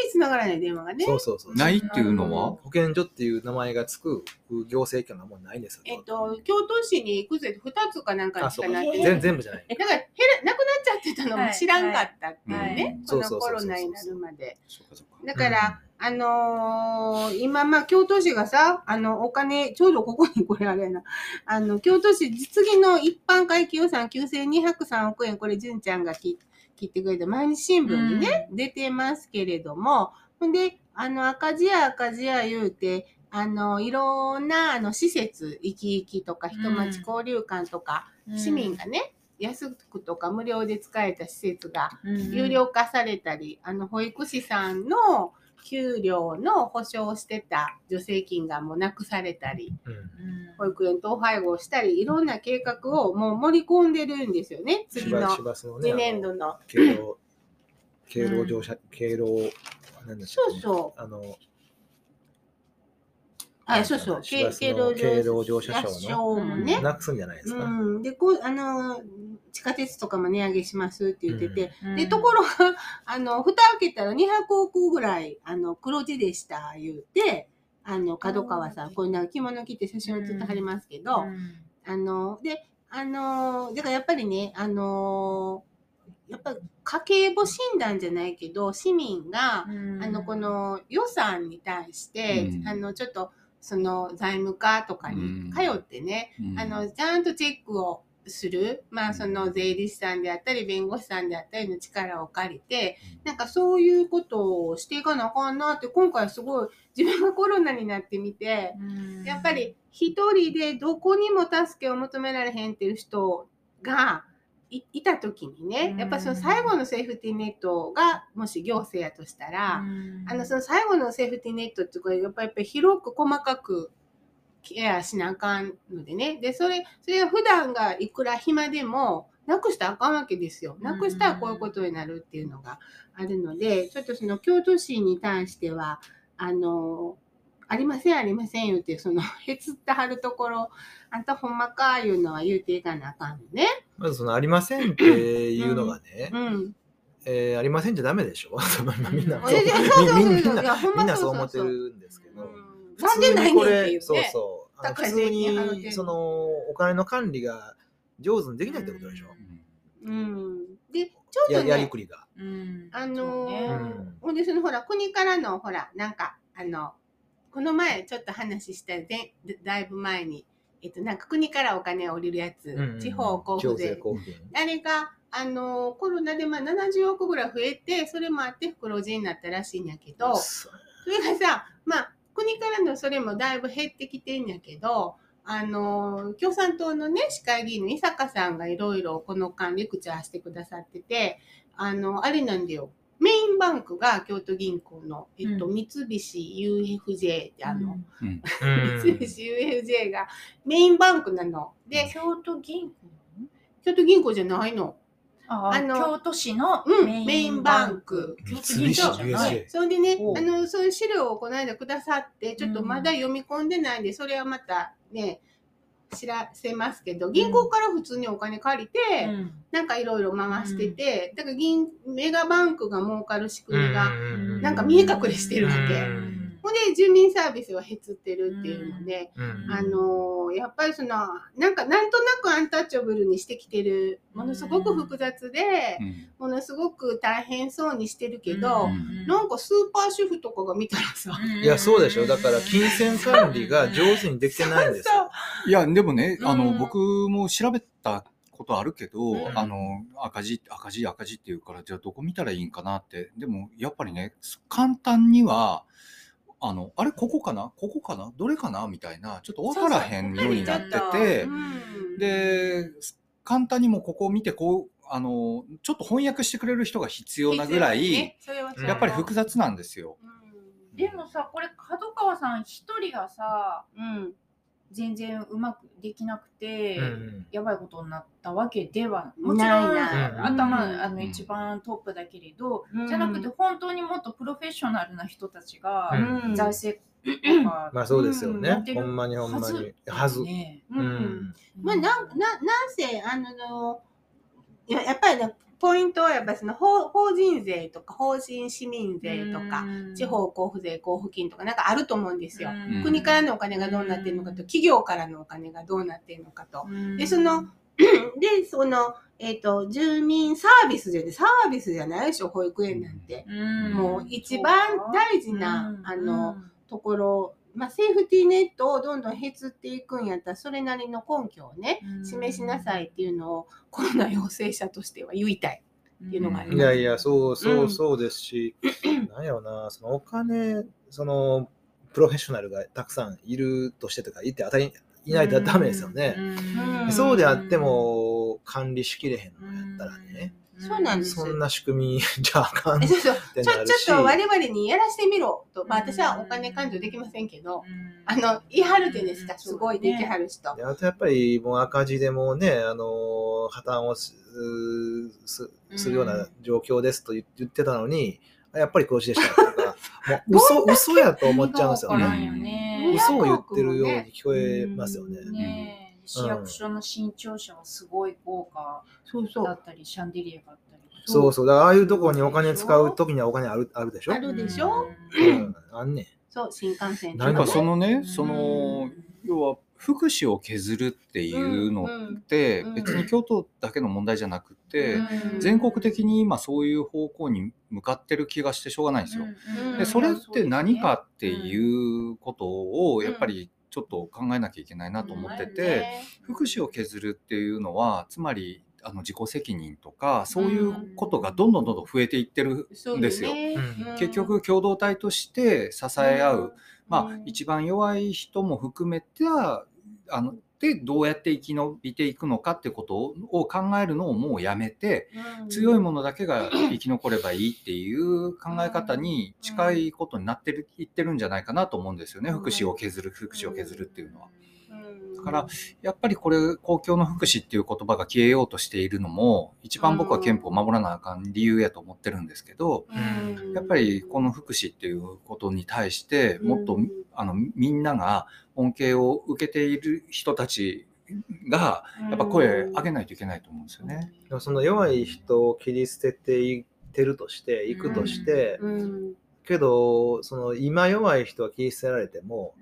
に繋がらない電話がね。そうそうそう。ないっていうのは？保健所っていう名前が付く行政機関がもうないんですよ。えっと京都市に行くぜ2つかなんかしかなって全全部じゃない。えだから減らなくなっちゃってたのも知らんかったっていうね、はいはい。このコロナになるまで。そうかそうか。だから、あのー今、まあ、京都市がさ、あの、お金、ちょうどここにこれあれやな、あの、京都市実技の一般会計予算9203億円、これ、純ちゃんが切切ってくれた毎日新聞にね、出てますけれども、ほんで、あの、赤字や赤字や言うて、あの、いろんな、あの、施設、生き生きとか、人町交流館とか、市民がね、安くとか無料で使えた施設が、有料化されたり、あの保育士さんの給料の保証してた助成金がもうなくされたり、うん保育園統廃合したり、いろんな計画をもう盛り込んでるんですよね、次の次年度の。敬老、敬老乗車、敬老、なんだっけ？そうそう。あの、あ、そうそう。敬老乗車証のもね。なくすんじゃないですか？うん、でこうあの地下鉄とかも値上げしますって言ってて、うんでところが あの蓋開けたら200億ぐらいあの黒字でした言うてあの角川さんこういうなんか着物着て写真を写ってはりますけど、あのであのだからやっぱりねあのやっぱ家計簿診断じゃないけど市民が、あのこの予算に対して、うん。あのちょっとその財務課とかに通ってね、うん。あのちゃんとチェックをする、まあ、その税理士さんであったり弁護士さんであったりの力を借りてなんかそういうことをしていかなあかんなって今回すごい自分がコロナになってみてやっぱり一人でどこにも助けを求められへんっていう人がいいた時にねやっぱその最後のセーフティーネットがもし行政やとしたら、あのその最後のセーフティーネットってこれやっぱり広く細かくケアしなあかんのでね。でそれそれが普段がいくら暇でもなくしたらあかんわけですよ。なくしたらこういうことになるっていうのがあるのでちょっとその京都市に対してはあのありませんありません言うてその へつってはるところあんたほんまかいうのは言うていかなあかんのね。まずそのありませんっていうのがね、うん、えーありませんじゃダメでしょ。まあみんな、みみんなみんなそう思ってるんですけど、うんなんでないねんっていうね。そうそう。高い税金払ってんのにそのお金の管理が上手にできないってことでしょ？うん、でちょうやどねやりくりが。あのーうん。ほんでそのほら国からのほらなんかあのこの前ちょっと話したでだいぶ前に、えっと、なんか国からお金を降りるやつ、うん地方交付税。地方交付金。あれがあのーコロナでまあ70億ぐらい増えてそれもあって黒字になったらしいんやけどそれがさまあ国からのそれもだいぶ減ってきてんやけどあの共産党のね市会議員の伊坂さんがいろいろこの間レクチャーしてくださっててあのあれなんだよ。メインバンクが京都銀行の、えっとう三菱 UFJ ってあの、うん。三菱 UFJ がメインバンクなので京都銀行京都銀行じゃないのああの京都市のうんメインバンク。京都三菱銀行じゃない。USJ それでねあのそういう資料をこの間くださってちょっとまだ読み込んでないんで、それはまたね知らせますけど銀行から普通にお金借りて、うん。なんかいろいろ回してて、だから銀メガバンクが儲かる仕組みが、うん。なんか見え隠れしてるわけうんほんで住民サービスは減ってるっていうので、うんあのやっぱりそのなんかなんとなくアンタッチャブルにしてきてるものすごく複雑で、うんものすごく大変そうにしてるけど、うんなんかスーパー主婦とかが見たらさ、いや、そうでしょ。だから、金銭管理が上手にできてないんですよ。いや、でもね、あの、うん僕も調べたことあるけど、うんあの、赤字、赤字、赤字っていうから、じゃあどこ見たらいいんかなって。でも、やっぱりね、簡単には、あの、あれ、ここかな？ここかな？どれかな？みたいな、ちょっとわからへんようになってて、うん。で、簡単にもここを見て、こう、あの、ちょっと翻訳してくれる人が必要なぐらい、やっぱり複雑なんですよ。うん。でもさこれ角川さん一人がさうん全然うまくできなくて、うんやばいことになったわけではもちろんない。ない頭、うんあの一番トップだけれど、うんじゃなくて本当にもっとプロフェッショナルな人たちがうん。財政とか、まあそうですようん。ね。ほんまにほんまに。はず。ね。ううん。ん。まあ、なん、な、なんせ、あの、やっぱりね、ポイントはやっぱりその法法人税とか法人市民税とか、地方交付税交付金とかなんかあると思うんですよ。うん。国からのお金がどうなってるのかと、企業からのお金がどうなってるのかと。うん。で、その、で、その、えっ、と、住民サービスじゃね、サービスじゃないでしょ、保育園なんて。うん。もう一番大事なうん。あのところ、まあ、セーフティーネットをどんどん減っていくんやったら、それなりの根拠をね、うん。示しなさいっていうのをコロナ陽性者としては言いたい。っていうのがあります。いやいや、そうそううんそうですし、なんやろな、そのお金、その、プロフェッショナルがたくさんいるとしてとか、いて当たりいないとダメですよね。うん。そうであっても、管理しきれへんのやったらね、そうなんです。そんな仕組み じゃあかんそうそう。てちょ。ちょっと我々にやらしてみろと、まあ、私はお金勘定できませんけど、あの、言い張るじゃないですか、すごいできはる人。であとやっぱりもう赤字でもうね、あの破綻をすすするような状況ですと言言ってたのに、やっぱり黒字でしたとか、もう嘘嘘やと思っちゃうんですよね。ね。嘘を言ってるように聞こえますよね。ねえ市役所の新庁舎はすごい豪華そうそう。だったり、シャンデリアがあったり。そうそう。だからああいうところにお金使うときにはお金あるあるでしょ？あるでしょ？うん、あんねん。そう、新幹線。となんんかそのねう、ん。その、要は福祉を削るっていうのうんってうん。別に京都だけの問題じゃなくて、うん。全国的に今そういう方向に向かってる気がしてしょうがないんですよ。でそれって何かっていうことをやっぱりちょっと考えなきゃいけないなと思ってて、福祉を削るっていうのはつまりあの自己責任とかそういうことがどんどんどんどん増えていってるんですよ。うん結局共同体として支え合う、まあうん。一番弱い人も含めてはあのでどうやって生き延びていくのかってことをを考えるのをもうやめて強いものだけが生き残ればいいっていう考え方に近いことになってるいってるんじゃないかなと思うんですよね福祉を削る福祉を削るっていうのは。だからやっぱりこれ公共の福祉っていう言葉が消えようとしているのも一番僕は憲法を守らなあかん理由やと思ってるんですけどやっぱりこの福祉っていうことに対してもっとあのみんなが恩恵を受けている人たちがやっぱ声上げないといけないと思うんですよね。でもその弱い人を切り捨てていってるとして、いくとして、うん。けど、その今弱い人は切り捨てられても、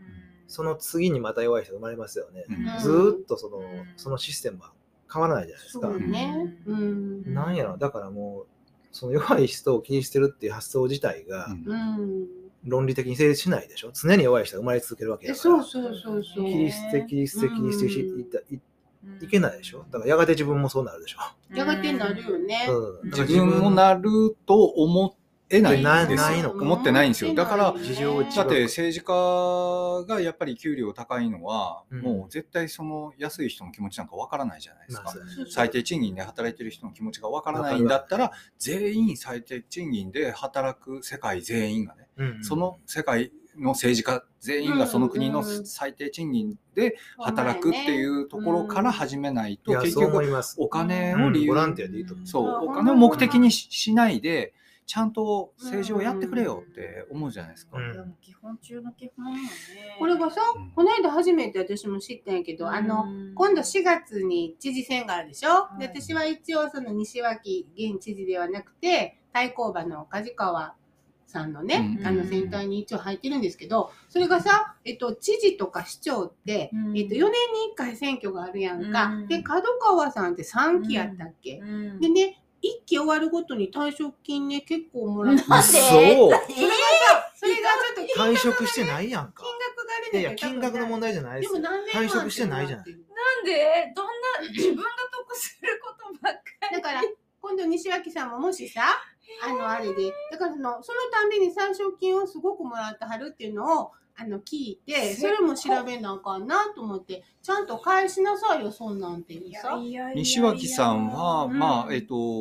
その次にまた弱い人が生まれますよね。うんずーっとそのうんそのシステムは変わらないじゃないですか。ね。うんなんやろ、だからもう、その弱い人を切り捨てるっていう発想自体が論理的に成立しないでしょ。常に弱い人が生まれ続けるわけえだから。そうそうそうそう。切り捨て、切り捨て、切り捨てしうんいったいいけないでしょ。だからやがて自分もそうなるでしょ。やがてなるよね。うん、だ自から分もなると思えないんなですよ。ないのか。思ってないんですよ。だからだって政治家がやっぱり給料高いのは、うん。もう絶対その安い人の気持ちなんかわからないじゃないですか。まあそう。やね最低賃金で働いてる人の気持ちがわからないんだったら全員最低賃金で働く世界全員がね、うん。その世界の政治家全員がその国のうん。うん最低賃金で働くっていうところから始めないと、結局。お金を理由うんボランティアでいいと。思う。そう。うん。お金を目的にししないでちゃんと政治をやってくれよって思うじゃないですか。うん。でも基本中の基本よね。これがさうん、この間初めて私も知ったんやけど、あの、今度4月に知事選があるでしょ、ではい私は一応その西脇現知事ではなくて対抗馬の梶川さんのね、うん。あの選対に一応入ってるんですけどそれがさ、えっと、知事とか市長って、うん。えっと、4年に1回選挙があるやんか、うん。で角川さんって3期やったっけ、うん。でね1期終わるごとに退職金ね結構もらってなんで？嘘それがさそれがちょっと金退職してないやんか。金額があいやいや、金額の問題じゃないでよ。ですも何年退職してないじゃない。なんでどんな自分が得することばっかり。だから今度西脇さんももしさあのあれでだからそのそのたんびに退職金をすごくもらってはるっていうのをあの聞いてそれも調べなあかんなと思ってちゃんと返しなさいよそんなんていうさ。西脇さんは、うん。まあえっ、と、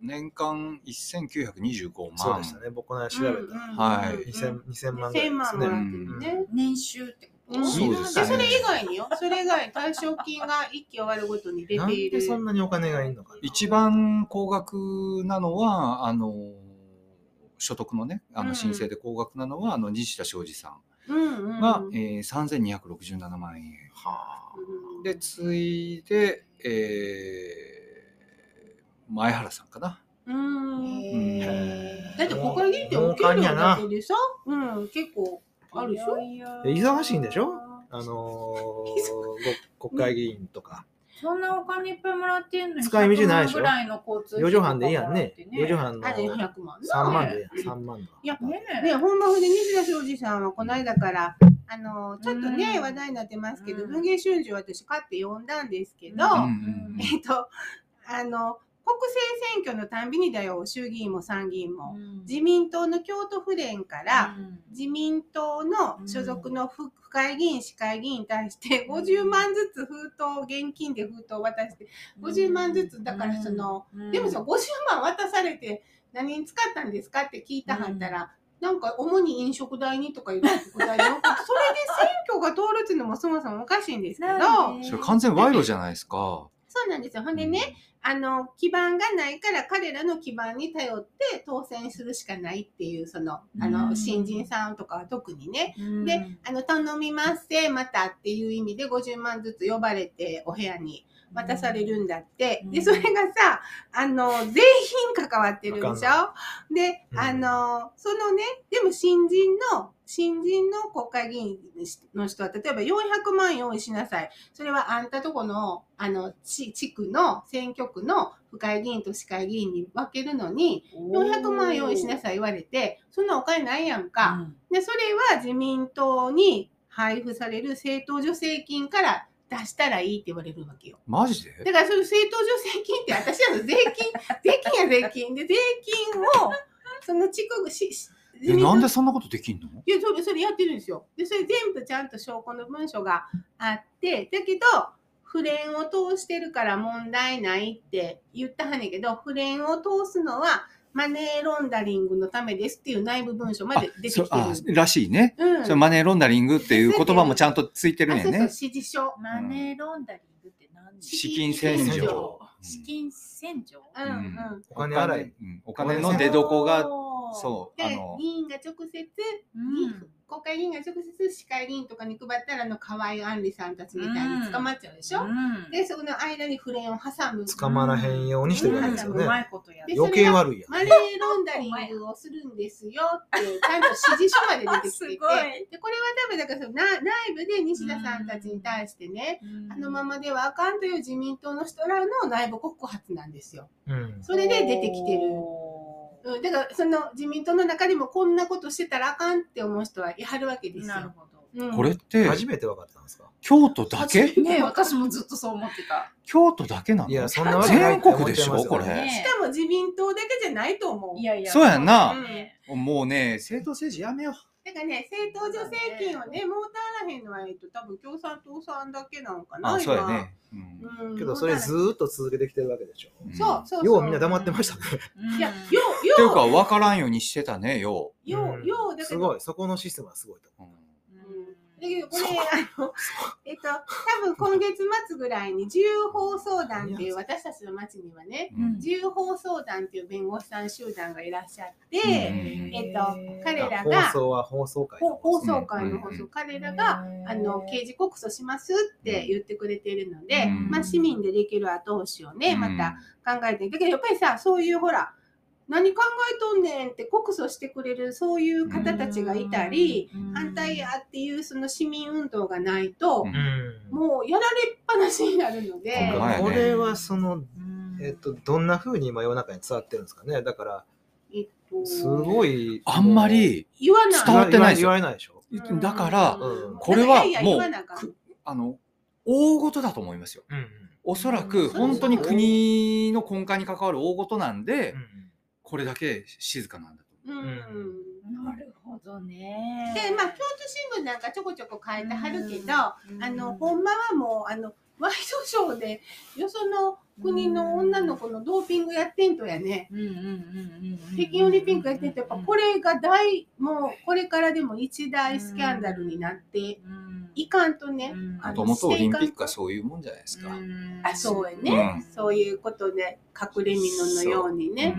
年間1925万。そうでしたね。僕この間調べた。はい。2000 2000万ぐらい2000ですね。年収ってうん。そうですね。でそれ以外によ。それ以外退職金が一期終わるごとに出ているでそんなにお金がいいのかな？一番高額なのはあの所得のねあうん。の申請で高額なのは、あの西田昌司さうんうんん。が、えー、3267万円。はうんで次いで、えー前原さんかな。うん。だって国会議員ってお給料だけでさ、うん、結構あるでしょ？いやいやえ忙しいんでしょ？あ。あのーご 国会議員とか。そんなお金いっぱいもらってんのに使い道ないでしょ？100万ぐらいの交通費4畳半でいいやんね。4畳半。半のあれ100万？3万でいいやん。3万の。いやねね、本場で西田昌司さんはこの間から、あの、ちょっとね、うん話題になってますけど、うん文藝春秋私買って読んだんですけど、えっと、あの、国政選挙のたんびにだよ、衆議院も参議院も。自民党の京都府連から、自民党の所属の府府会議員、市会議員に対して50万ずつ封筒、現金で封筒を渡して、50万ずつ、だからその、でもさ、50万渡されて何に使ったんですかって聞いたはったら、なんか主に飲食代にとか言って答なんか それで選挙が通るっていうのもそもそもおかしいんですけど、それ完全賄賂じゃないですか。そうなんですよ。ほんでね、あの、基盤がないから彼らの基盤に頼って当選するしかないっていう、その、あうの、ん新人さんとかは特にね、うん。で、あの、頼みますせ、またっていう意味で50万ずつ呼ばれてお部屋に渡されるんだって。うんで、それがさ、あの、全員関わってるでしょ？で、うんあの、そのね、でも新人の、新人の国会議員の人は、例えば400万用意しなさい。それはあんたとこの、あの、地地区の選挙区の府会議員と市会議員に分けるのに、400万用意しなさい言われて、そんなお金ないやんか。で、それは自民党に配布される政党助成金から出したらいいって言われるわけよ。マジで？だからその政党助成金って私らの 税金、税金や税金で、税金を、その地区し、えなんでそんなことできんの？いや、それ、それやってるんですよ。で、それ全部ちゃんと証拠の文書があって、だけど、不連を通してるから問題ないって言ったはねんけど、不連を通すのはマネーロンダリングのためですっていう内部文書まで出てきてる。らしいね。うん。それマネーロンダリングっていう言葉もちゃんとついてるんやね。指示書。マネーロンダリングって何資金洗洗浄浄。資金洗浄うんうん。お金洗い。うんお金の出どが、うそう、あでの、議員が直接、うん。国会議員が直接市会議員とかに配ったらあの河合杏里さんたちみたいに捕まっちゃうでしょ、うん。でそこの間にフレーンを挟む。捕まらへんようにしてるわけですよね。うまいことやってで余計悪いやん。マネーロンダリングをするんですよってちゃんと指示書まで出てきてて。でこれは多分だからそのな内部で西田さんたちに対してね、あのままではあかんという自民党の人らの内部告発なんですよ。うん。それで出てきてる。おうん、だからその自民党の中でもこんなことしてたらあかんって思う人はいはるわけでーすよ。なるほど。うん。これって初めて分かったんですか？京都だけ？ね私もずっとそう思ってた。京都だけなの？いや、そんなわけない。全国でしょ？って思ってますよ。これ。しかも自民党だけじゃないと思う。いやいや。そうやんな。ねもうね政党政治やめようだからね、政党助成金をね、もうたらへんのは、えっと、多分共産党さんだけなのかな、あそうやね、うん。けど、それずーっと続けてきてるわけでしょ。うんそう。そうそう。ようみんな黙ってましたね。うん。いや、よう、っていうよか分からんようにしてたねよう、ようん。う、よう、だけど、すごい、そこのシステムはすごいと思う、うんだけどこれ、あの、えっと、多分今月末ぐらいに、自由放送団っていう、私たちの町にはね、うん。自由放送団っていう弁護士さん集団がいらっしゃって、うん。えっと彼う。らが放送は放送会。ほ放送会の放送、うん。彼らが、あの刑事告訴しますって言ってくれているので、うん。まあ、市民でできる後押しをね、うん。また考えてだけどやっぱりさそういうほら何考えとんねんって告訴してくれるそういう方たちがいたり、反対やっていうその市民運動がないと。もうやられっぱなしになるので、これはその、うん。えっと、どんな風に今世の中に伝わってるんですかね。だから、えっと、すごい。あんまり伝わってないですよ。言われないでしょ？うんだからうん。これはもう言わなあの大事だと思いますよ。うんおそらうくん本当に国の根幹に関わる大事なんで、うん。これだけ静かなんだとう。ん。うん。なるほどね。でまあ京都新聞なんかちょこちょこ書いてはるけど、うん。あの、ほんまはもう、あの、ワイドショーで、よその国の女の子のドーピングやってんとやね。うんうんうんうんうん北京オリンピックやってんと、やっぱこれが大、もうこれからでも一大スキャンダルになってうん。いかんとね。もともとオリンピックはそういうもんじゃないですか、うん。あ、そうやね。うん。そういうことで、隠れ蓑のようにう。ね。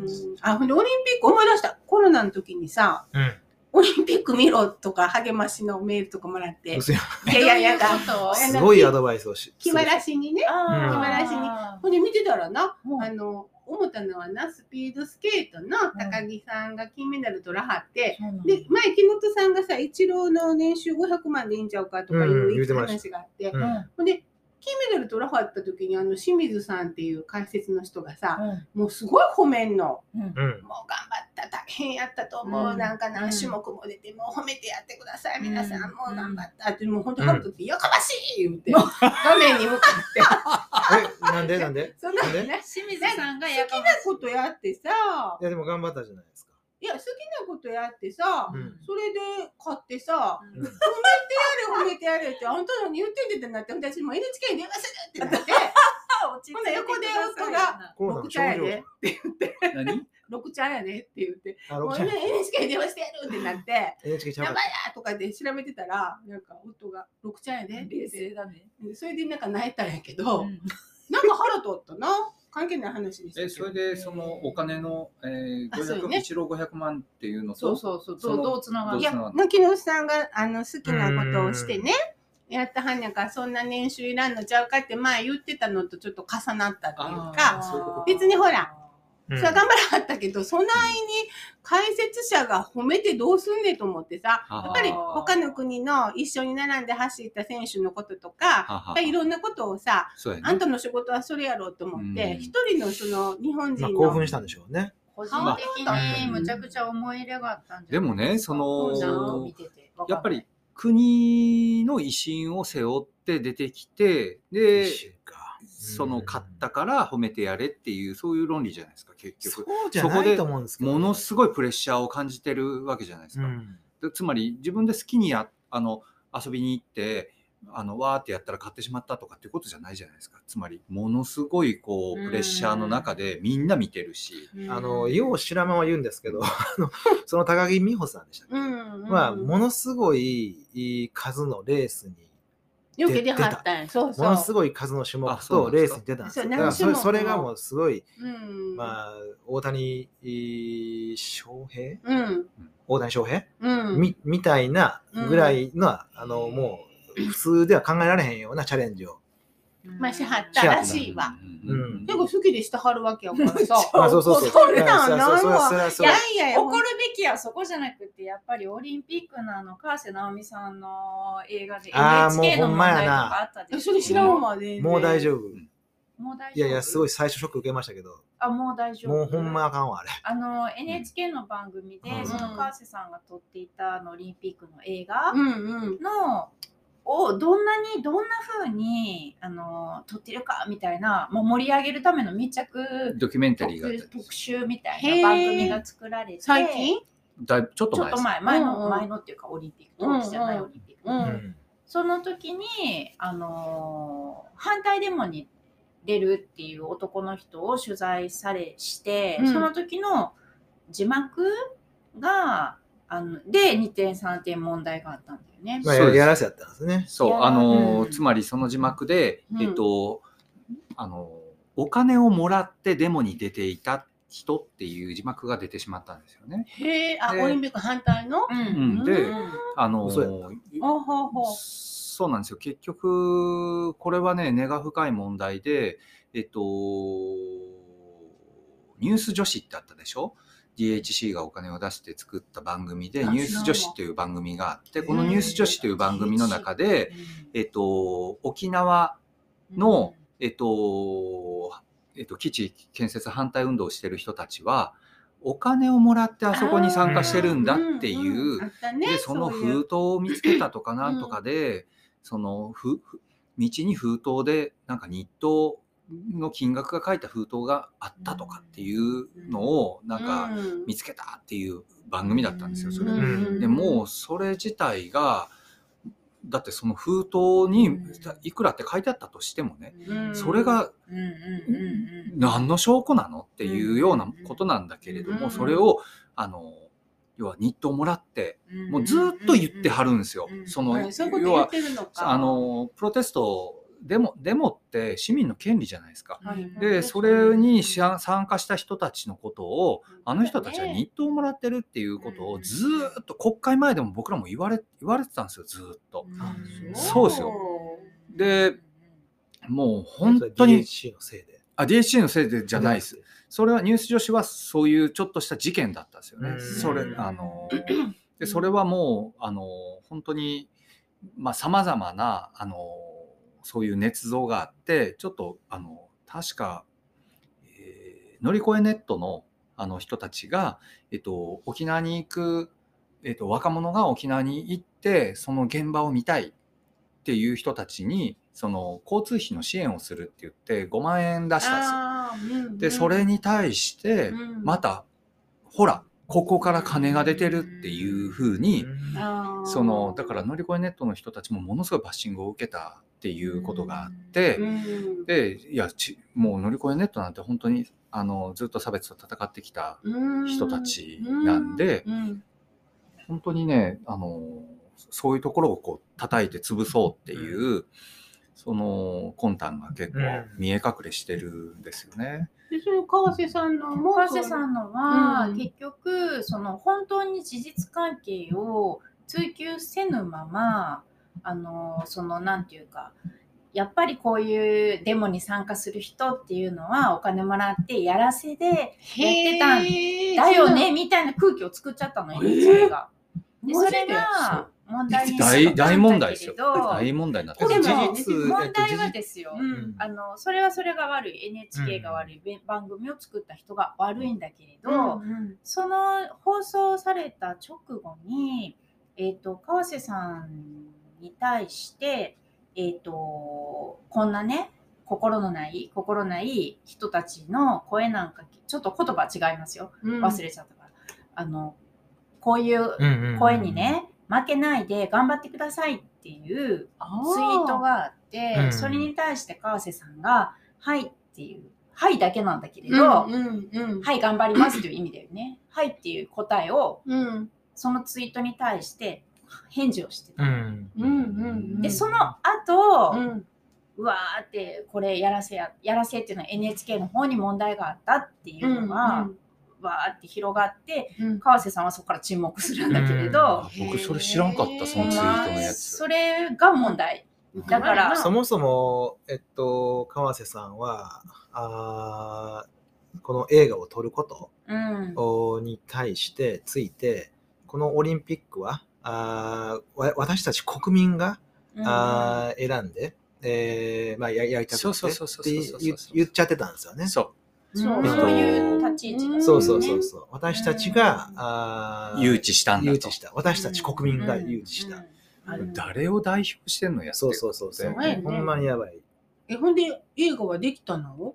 んうん。あ、ほんで、オリンピック思い出した。コロナの時にさ、うん。オリンピック見ろとか励ましのメールとかもらって。いやいやいやだ。すごいアドバイスをし。気晴らしにね。気晴らしにほんで見てたらな、うんあの、思ったのはな、スピードスケートの高木さんが金メダル取らはって、そうなんだで、前、木本さんがさ、イチローの年収500万でいいんちゃうかとかいう話があって、うんうんほんで、金メダル取らはった時に、あの、清水さんっていう解説の人がさ、うんもうすごい褒めんの。うんうん。もう頑張った、大変やったと思う。うんなんか何種目も出て、もう褒めてやってください。皆さん、うんもう頑張った。って、もう本当、ハルトって、やかましい言って、画面に向かって。え、なんでなんで？そんな 清水さんが好きなことやってさ、いや、でも頑張ったじゃないですか。いや、好きなことやってさ、うん。それで買ってさ、うん。褒めてやれ、褒めてやれって、あんた何言ってんでってなって、私も NHK に電話するってなって、ほんなら横で夫が、コロナの六茶や症状。で、何六茶やでって言って、あ、もう六ちゃん NHK に電話してやるってなって、NHK ちゃうやばいやとかで調べてたら、なんか夫が六茶やでって言冷って、静だね。それでなんか泣いたんやけど、うん。なんか腹立ったな。関係ない話でしたけど。えそれでそのお金の、えー、500あそうよね。一郎500万っていうのとそうそうそう。どうどうつながる？いや、木下さんがあの好きなことをしてね、やったはんやからそんな年収いらんのちゃうかって前言ってたのとちょっと重なったっていうあか、別にほら、うんそれは頑張らはったけど、そないに解説者が褒めてどうすんねんと思ってさ、ややっぱり他の国の一緒に並んで走った選手のこととか、いろんなことをさ、ね。あんたの仕事はそれやろうと思って、うん一人のその日本人まあの、興奮したんでしょうね。個人的にむちゃくちゃ思い入れがあったんじゃないでもねそのやっぱり国の威信を背負って出てきてでその勝ったから褒めてやれっていうそういう論理じゃないですか結そ局うじゃないと思うんですけど。ものすごいプレッシャーを感じてるわけじゃないですか、うん。でつまり自分で好きにやあの遊びに行ってあのわーってやったら買ってしまったとかっていうことじゃないじゃないですか。つまりものすごいこうプレッシャーの中でみんな見てるし、あの、よう知らんまま言うんですけど、あのその高木美穂さんでしたっけ？うん、うん。は、ものすごいいい数のレースに、よけではったんやそうそう。ものすごい数の種目とレースに出たんですよ。そうだからそれそれがもうすごい、うん。まあ、大谷い翔平？うん。大谷翔平、うん。みみたいなぐらいの、あの、もう、普通では考えられへんようなチャレンジを。まあしはったらしいわ。うん。でも好きでしてはるわけやからさ。まあ、そうそうそう。怒るなそうそうそうそれはそいれはやいや怒るべきはそこじゃなくてやっぱりオリンピックのあの川瀬直美さん。の映画で NHK の問題とかあったでしょそれ知らん。わで。もう大丈夫。もう大丈夫いやいや、すごい最初ショック受けましたけど、あ、もう大丈夫。もうほん。まあかん。わ、あれ。あの NHK の番組で、うん。その川瀬さん。が撮っていたあのオリンピックの映画。の、をどんなにどんな風にあの撮ってるかみたいな、もう盛り上げるための密着ドキュメンタリーが特集みたいな番組が作られて最近？だちょっと前です。前前の、うんうん。前のっていうかオリンピック当時じゃないオリンピック、う。うん。ん。その時にあの反対デモに出るっていう男の人を取材されして、うん。その時の字幕があので2点3点問題があったんだよね。まあ、やらせやったんですね。そう、あの、うんつまりその字幕で、うんえっと、あの、お金をもらってデモに出ていた人っていう字幕が出てしまったんですよね。へえ、あ、でオリンピック反対の？うんうんでうんあの、嘘やっほうほうほう。そうなんですよ。結局、これはね、根が深い問題で、えっと、ニュース女子ってあったでしょ？DHC がお金を出して作った番組で、あニュース女子っていう番組があって、このニュース女子という番組の中で、えっと、沖縄の、えっと、えっと、基地建設反対運動をしてる人たちは、お金をもらってあそこに参加してるんだっていう、で、その封筒を見つけたとかなんとかで、そのふ、ふ道に封筒で、なんか日当の金額が書いた封筒があったとかっていうのを、なんかうん。見つけたっていう番組だったんですよ、それ。うん。でもう、それ自体が、だってその封筒にいくらって書いてあったとしてもね、うん。それが何の証拠なのっていうようなことなんだけれども、うん。それを、あの、要は日当もらって、うん。もうずっと言ってはるんですよ。うん。その、要は。あの、プロテスト、デモ、デモって市民の権利じゃないですか。はいで、それに参加した人たちのことを、あの人たちは日当をもらってるっていうことをずーっと国会前でも僕らも言われ、言われてたんですよ、ずーっと。あそうですよでもう本当に、DHC のせいで。あ、DHC のせいでじゃないです。。それはニュース女子はそういうちょっとした事件だったんですよね。うんそれ、あの、で、それはもう、あの、本当に、まあ、様々な、あの、そういう捏造があって、ちょっと、あの、確か、えー乗り越えネットの、あの人たちが、えっと、沖縄に行く、えっと、若者が沖縄に行って、その現場を見たいっていう人たちに、その交通費の支援をするって言って5万円出したんですよ。あーうんで、それに対して、うん。また、ほら、ここから金が出てるっていうふうに、あー。その、だから乗り越えネットの人たちもものすごいバッシングを受けたっていうことがあって、うん。で、いや、ちもう乗り越えネットなんて本当に、あの、ずっと差別と戦ってきた人たちなんでうん。うん本当にね、あの、そういうところをこう叩いて潰そうっていう、その魂胆が結構見え隠れしてるんですよね。でそれ川瀬さんのも川瀬さんのは、うん。結局その本当に事実関係を追求せぬままあのそのなんていうかやっぱりこういうデモに参加する人っていうのはお金もらってやらせでやってたんだよねみたいな空気を作っちゃったの NHK が。でそれが問題に大大問題ですよ。大問題になってでも問題はえっとですよ、うん。あのそれはそれが悪い。NHK が悪い、べ番組を作った人が悪いんだけれど、うんその放送された直後に、えー、と川瀬さんに対して、えー、とこんなね心のない心ない人たちの声なんかちょっと言葉違いますよ。うん。忘れちゃったから、あのこういう声にね、負けないで頑張ってくださいっていうツイートがあって、うん。それに対して川瀬さんが「はい」っていう「はい」だけなんだけれうど、んうんうん。はい、頑張りますという意味だよね。はいっていう答えを、うん。そのツイートに対して返事をしてた。うん。うんうんで、その後、うんうわーって、これやらせや、やらせっていうのは NHK の方に問題があったっていうのが、わーって広がって、うん川瀬さんはそこから沈黙するんだけれど、僕それ知らんかった、そのツイートのやつ。それが問題。だからそもそも、えっと、川瀬さんは、あーこの映画を撮ることうん。おに対してついて、このオリンピックは、あーわ私たち国民が、あー選んで、えーまあ、ややりたくてそうそうそうそうって言言っちゃってたんですよね。そそう、ん。そういう立ち位置だったそうそうそうねそう。私たちが、あ誘致したんだと。誘致した。私たち国民が誘致した。うん。うん。誰を代表してんのやそうそうそうそう。ね。ほんまにやばい。え、ほんで映画はできたの？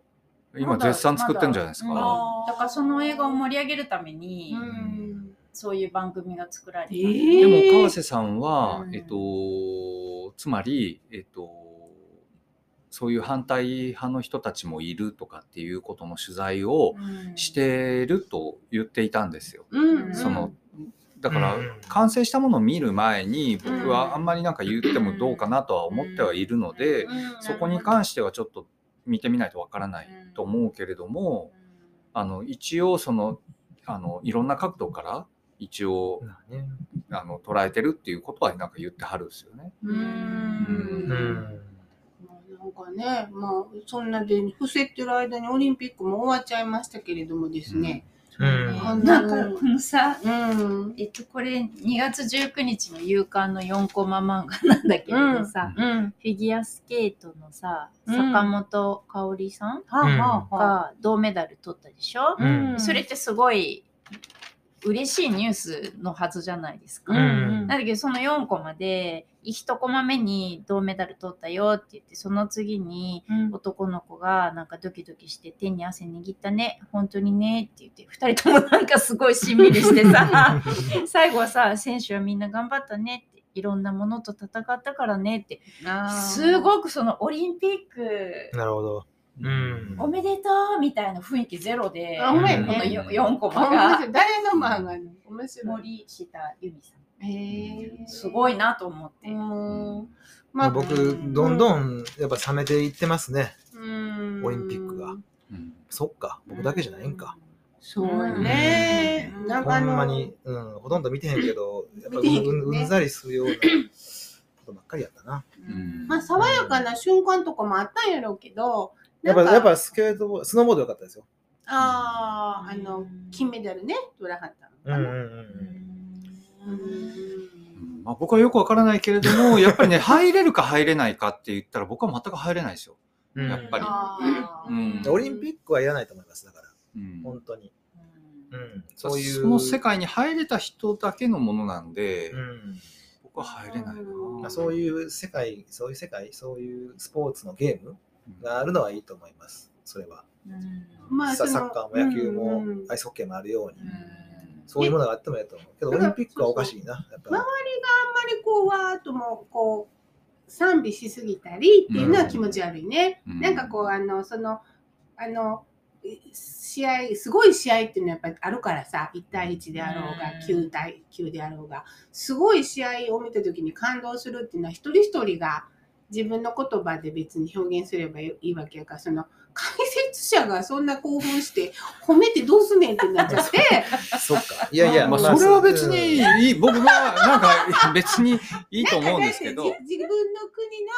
今絶賛作ってんじゃないですか、まだ。うん。だからその映画を盛り上げるために、ん。そういう番組が作られた。えー。でも川瀬さんは、うん。えっとつまりえっとそういう反対派の人たちもいるとかっていうことの取材をうん。してると言っていたんですよ。うん。そのだからうん。完成したものを見る前に僕うん。はあんまりなんか言ってもどうかなとは思ってはいるのでうん、そこに関してはちょっと見てみないとわからないと思うけれどもあの一応そのあのいろんな角度から一応まあねあの捉えてるっていうことはなんか言ってはるんですよね。う。うんなんん。かね、まあ、そんなで、伏せてる間にオリンピックも終わっちゃいましたけれどもですね。うんなんかこのさ、うん。えっと、これ2月19日の夕刊の4コマ漫画なんだけれどさ、うん。フィギュアスケートのさ、うん坂本香織さん。が銅メダル取ったでしょ、うんそれってすごい嬉しいニュースのはずじゃないですか。うんだけどその4コマで1コマ目に銅メダル取ったよって言ってその次にうん男の子がなんかドキドキして手に汗握ったね本当にねって言って2人ともなんかすごいしんみりしてさ 最後はさ選手はみんな頑張ったねっていろんなものと戦ったからねってすごくそのオリンピックなるほど。うん。おめでとうみたいな雰囲気ゼロであほんまやこのね 4, コマ面が誰の漫画の面白い。森下由美さんへえ。すごいなと思って。うん。まあ、僕、どんどんやっぱ冷めていってますね。うんオリンピックが。うんそっか。僕だけじゃないんか。そうやね。うんなんかほんまに、うん、ほとんど見てへんけど、やっぱうんうんざりするようなことばっかりやったな。うんまあ、爽やかな瞬間とかもあったんやろうけど、やっぱ、やっぱスケートボード、スノーボード良かったですよ。ああ、あの、金メダルね、取らはったのかな。うんうんうんうん。うんうんまあ、僕はよくわからないけれども やっぱりね入れるか入れないかって言ったら僕は全く入れないですよ。うんやっぱりうんオリンピックはいらないと思います、だから。うん本当に。ううんん。そういう。その世界に入れた人だけのものなんで、うん。僕は入れないな。まあ、そういう世界、そういう世界、そういうスポーツのゲームがあるのはいいと思います。それは。まあ、サッカーも野球もアイスホッケーもあるように、うんそういうものがあってもいいと思う。けど、オリンピックはおかしいな。やっぱ周あんまりこう、わーっともう、こう、賛美しすぎたりっていうのは気持ち悪いね。うんなんかこう、あの、その、あの、試合、すごい試合っていうのはやっぱりあるからさ、1対1であろうが、うん9対9であろうが、すごい試合を見た時に感動するっていうのは、一人一人が自分の言葉で別に表現すればいいわけやから、その、解説者がそんな興奮して、褒めてどうすんねんってなっちゃって、そっか。いやいや、まあ、まあそれは別にうんいい、僕はなんか別にいいと思うんですけど。自分の国の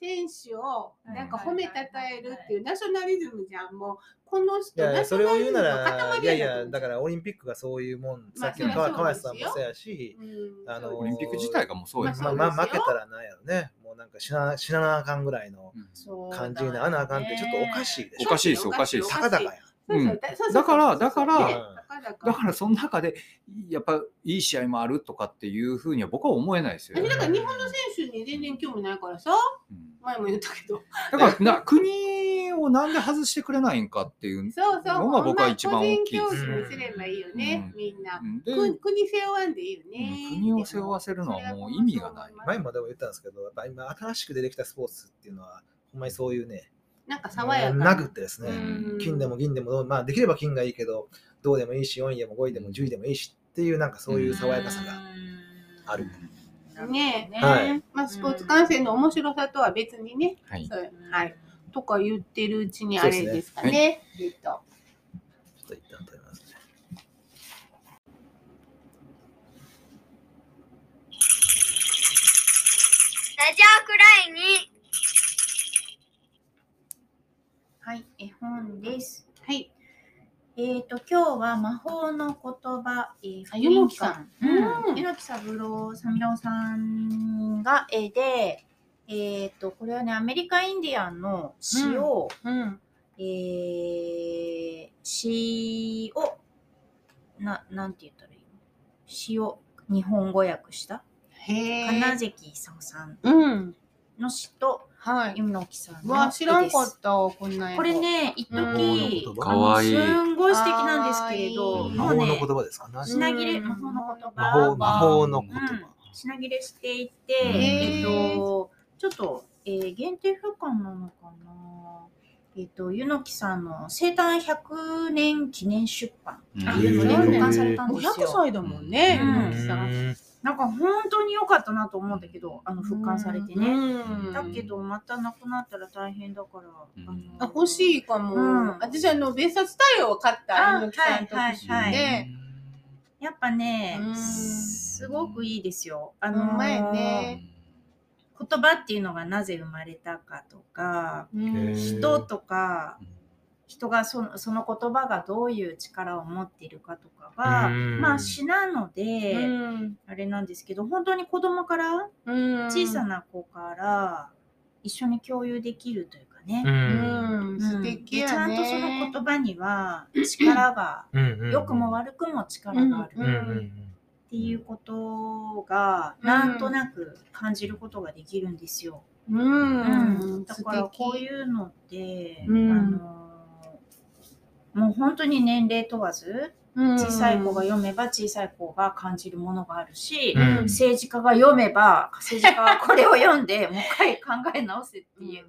選手をなんか褒めたたえるっていうナショナリズムじゃん。もう、この人、いやいやそれを言うなら、ナショナリズムの塊いやいや、だからオリンピックがそういうもん、まあさっきの川そうですよ。川瀬さんもそうやし、うんあのオリンピック自体がもうそうですまあ、まあ、負けたらなんやろね。もうなんか死な死ななあかんぐらいのそう。感じにならなあかんってちょっとおかしいでしょ。おかしいですおかしいです。たかだかやだそうそう。だからだからねだから。その中でやっぱいい試合もあるとかっていうふうには僕は思えないですよ、私だから日本の選手に全然興味ないからさ、うん。前も言ったけど、だから な国をなんで外してくれないんかっていうそうそう、のが僕は一番大きい個です。人競技にすればいいよね、うん。みんな。国国背負わんでいいよね。うん国を背負わせるのはもう意味がない。前もでも言ったんですけど、やっぱ今新しく出てきたスポーツっていうのは、ほんまにそういうね、なんか爽やかな。くってですね、うん。金でも銀でもどう、まあできれば金がいいけど、銅でもいいし、4位でも5位でも10位でもいいしっていう、なんかそういう爽やかさがある。ねはい。まあ、スポーツ観戦の面白さとは別にね、はい。そう。はい、とか言ってるうちにあれですかね。えっと。ちょっと一旦取ります。ね。ラジオくらいにはい、絵本です。はい。えっ、と、今日は魔法の言葉、えー、あゆのきさんうん。うんゆのき三郎、三郎さんが絵で、えっ、と、これはね、アメリカインディアンの詩を、うん。えー、詩を、な、なんて言ったらいいの？詩を日本語訳した、へえ。金関勲さんうん。の詩と、はい。猪木さんのわあ、知らんかった、こんな絵これ。ね、一時かわいい。すんごい素敵なんですけれど、魔法の言、葉ですか？何？品切れ、うん魔法の言魔葉法魔法の言葉。品切れしていて、へえっー。と、ちょっと、えー限定付刊なのかな？えっ、と、柚木さんの生誕100年記念出版。うん。っていうのでへー。付刊されたんもう100ですよ。歳だもんね、うん。猪木さん。なんか本当に良かったなと思うんだけど、あの、復刊されてね。うん。だけど、またなくなったら大変だから、うん。あのあ欲しいかも。うん。私、あの、別冊太陽を買ったあ猪木さはいはいやっぱねうん、すごくいいですよ。あのね。言葉っていうのがなぜ生まれたかとか、人とか、人がそのその言葉がどういう力を持っているかとかが、うん。まあ詩なので、うん。あれなんですけど、本当に子供から、うん。小さな子から一緒に共有できるというかね。う。うん。ん、素うん敵でちゃ。んとその言葉には力が、うん良くも悪くも力がある。うん。うん。うん。っていうことが、うん。なんとなく感じることができるんですよ。うん、うん。だからこういうのって、うん。あのもう本当に年齢問わず小さい子が読めば小さい子が感じるものがあるし、うん。政治家が読めば政治家はこれを読んで もう一回考え直せっていう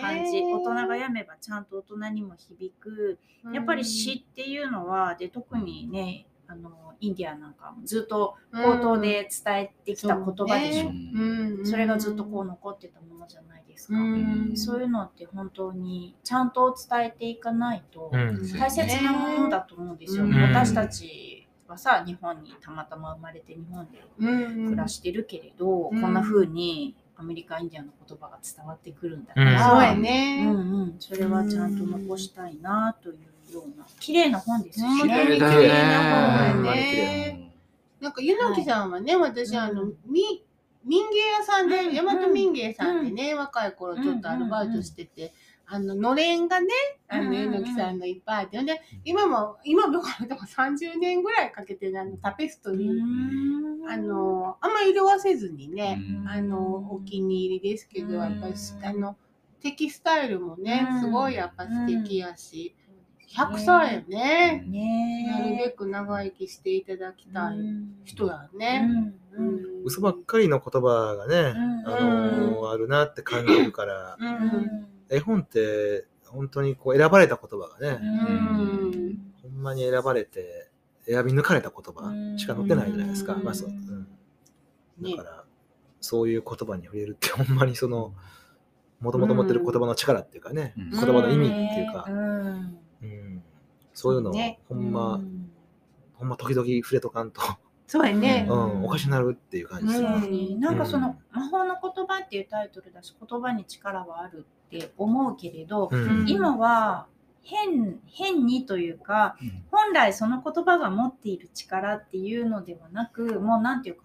感じ、大人が読めばちゃんと大人にも響く。やっぱり詩っていうのはで特にねあのインディアンなんかもずっと口頭で伝えてきた言葉でしょ、うんそれがずっとこう残ってたものじゃないですか、うん。そういうのって本当にちゃんと伝えていかないとうん。大切なものだと思うんですよ、うん私たちはさ日本にたまたま生まれて日本でうん。暮らしてるけれど、うん。こんな風にアメリカインディアンの言葉が伝わってくるんだかうん。ら、そうやうんね。うん、それはちゃんと残したいなというような綺麗な本ですし、うん綺麗だね。ね。なんか、柚木さんはね、私、あのうん、み民芸屋さんで、うん。大和民芸さんでね、若い頃ちょっとアルバイトしてて、あの、のれんがね、あの、うん。うんうん柚木さんのいっぱいあって、で、今も、今もこれでも30年ぐらいかけて、あの、タペストリー、あの、あんま色あせずにね、うん。あの、お気に入りですけど、うんやっぱり、あの、テキスタイルもねう、ん。すごいやっぱ素敵やし、100歳よね。ね。なるべく長生きしていただきたい人やね。うん。嘘ばっかりの言葉がね、うん。あのーあるなって感じるから、うん。絵本って本当にこう選ばれた言葉がね、ん。ほんまに選ばれて選び抜かれた言葉しか載ってないじゃないですか。うん。まあそううん。ね。だから、そういう言葉に触れるってほんまにその、もともと持ってる言葉の力っていうかね、うん。言葉の意味っていうか、うんうんそういうのほんま、うん。ほんま時々触れとかんと、そうやね。う。うんん、おかしになるっていう感じですなんかその「魔法の言葉」っていうタイトルだし言葉に力はあるって思うけれど、うん。今は変変にというかうん。本来その言葉が持っている力っていうのではなくもうなんていうか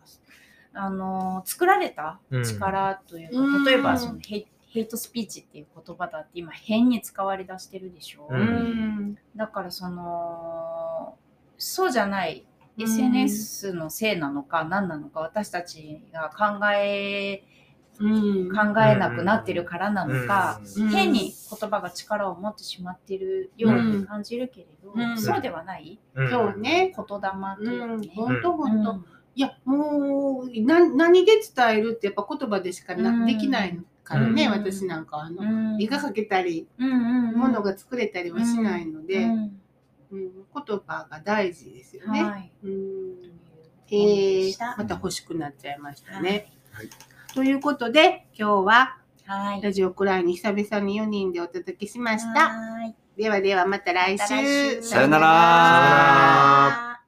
あの作られた力というか、うん。例えばそのヘイヘイトスピーチっていう言葉だって今変に使われだしてるでしょ、ううん。だからそのそうじゃないうん。SNS のせいなのか何なのか私たちが考えうん。考えなくなってるからなのか、うん。うん。変に言葉が力を持ってしまってるように感じるけれど、うん。そうではない。うん。そうね。言霊というかね。本当本当。うん。いや、もう、な何で伝えるってやっぱ言葉でしかな、うん。できないからね、うん。私なんかはあの、うん。絵が描けたり、うんうんうん。ものが作れたりはしないので、うんうん。言葉が大事ですよね。はい。うん。というえーまた欲しくなっちゃいましたね。はい。ということで、今日ははい。ラジオクライに久々に4人でお届けしました。はい。ではではまた来週。また来週。さよならさよなら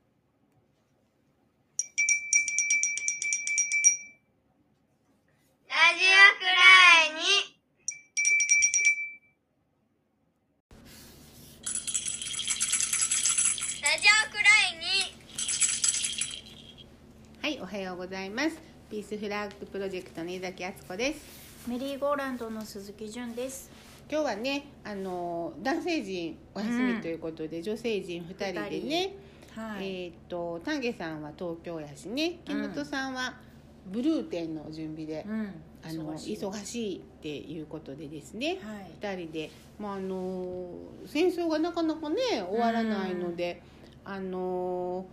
ラジオくらいにラジオくらいにはい、おはようございます。ピースフラッグプロジェクトの江崎敦子です。メリーゴーランドの鈴木純です。今日はねあの男性陣お休みということで、女性陣2人でね、はい。えっ、と丹下さんは東京やしね木本さんはブルー展の準備で、うん。あの忙しいっていうことでですね、はい。2人で、まあ、あの戦争がなかなかね終わらないので、あの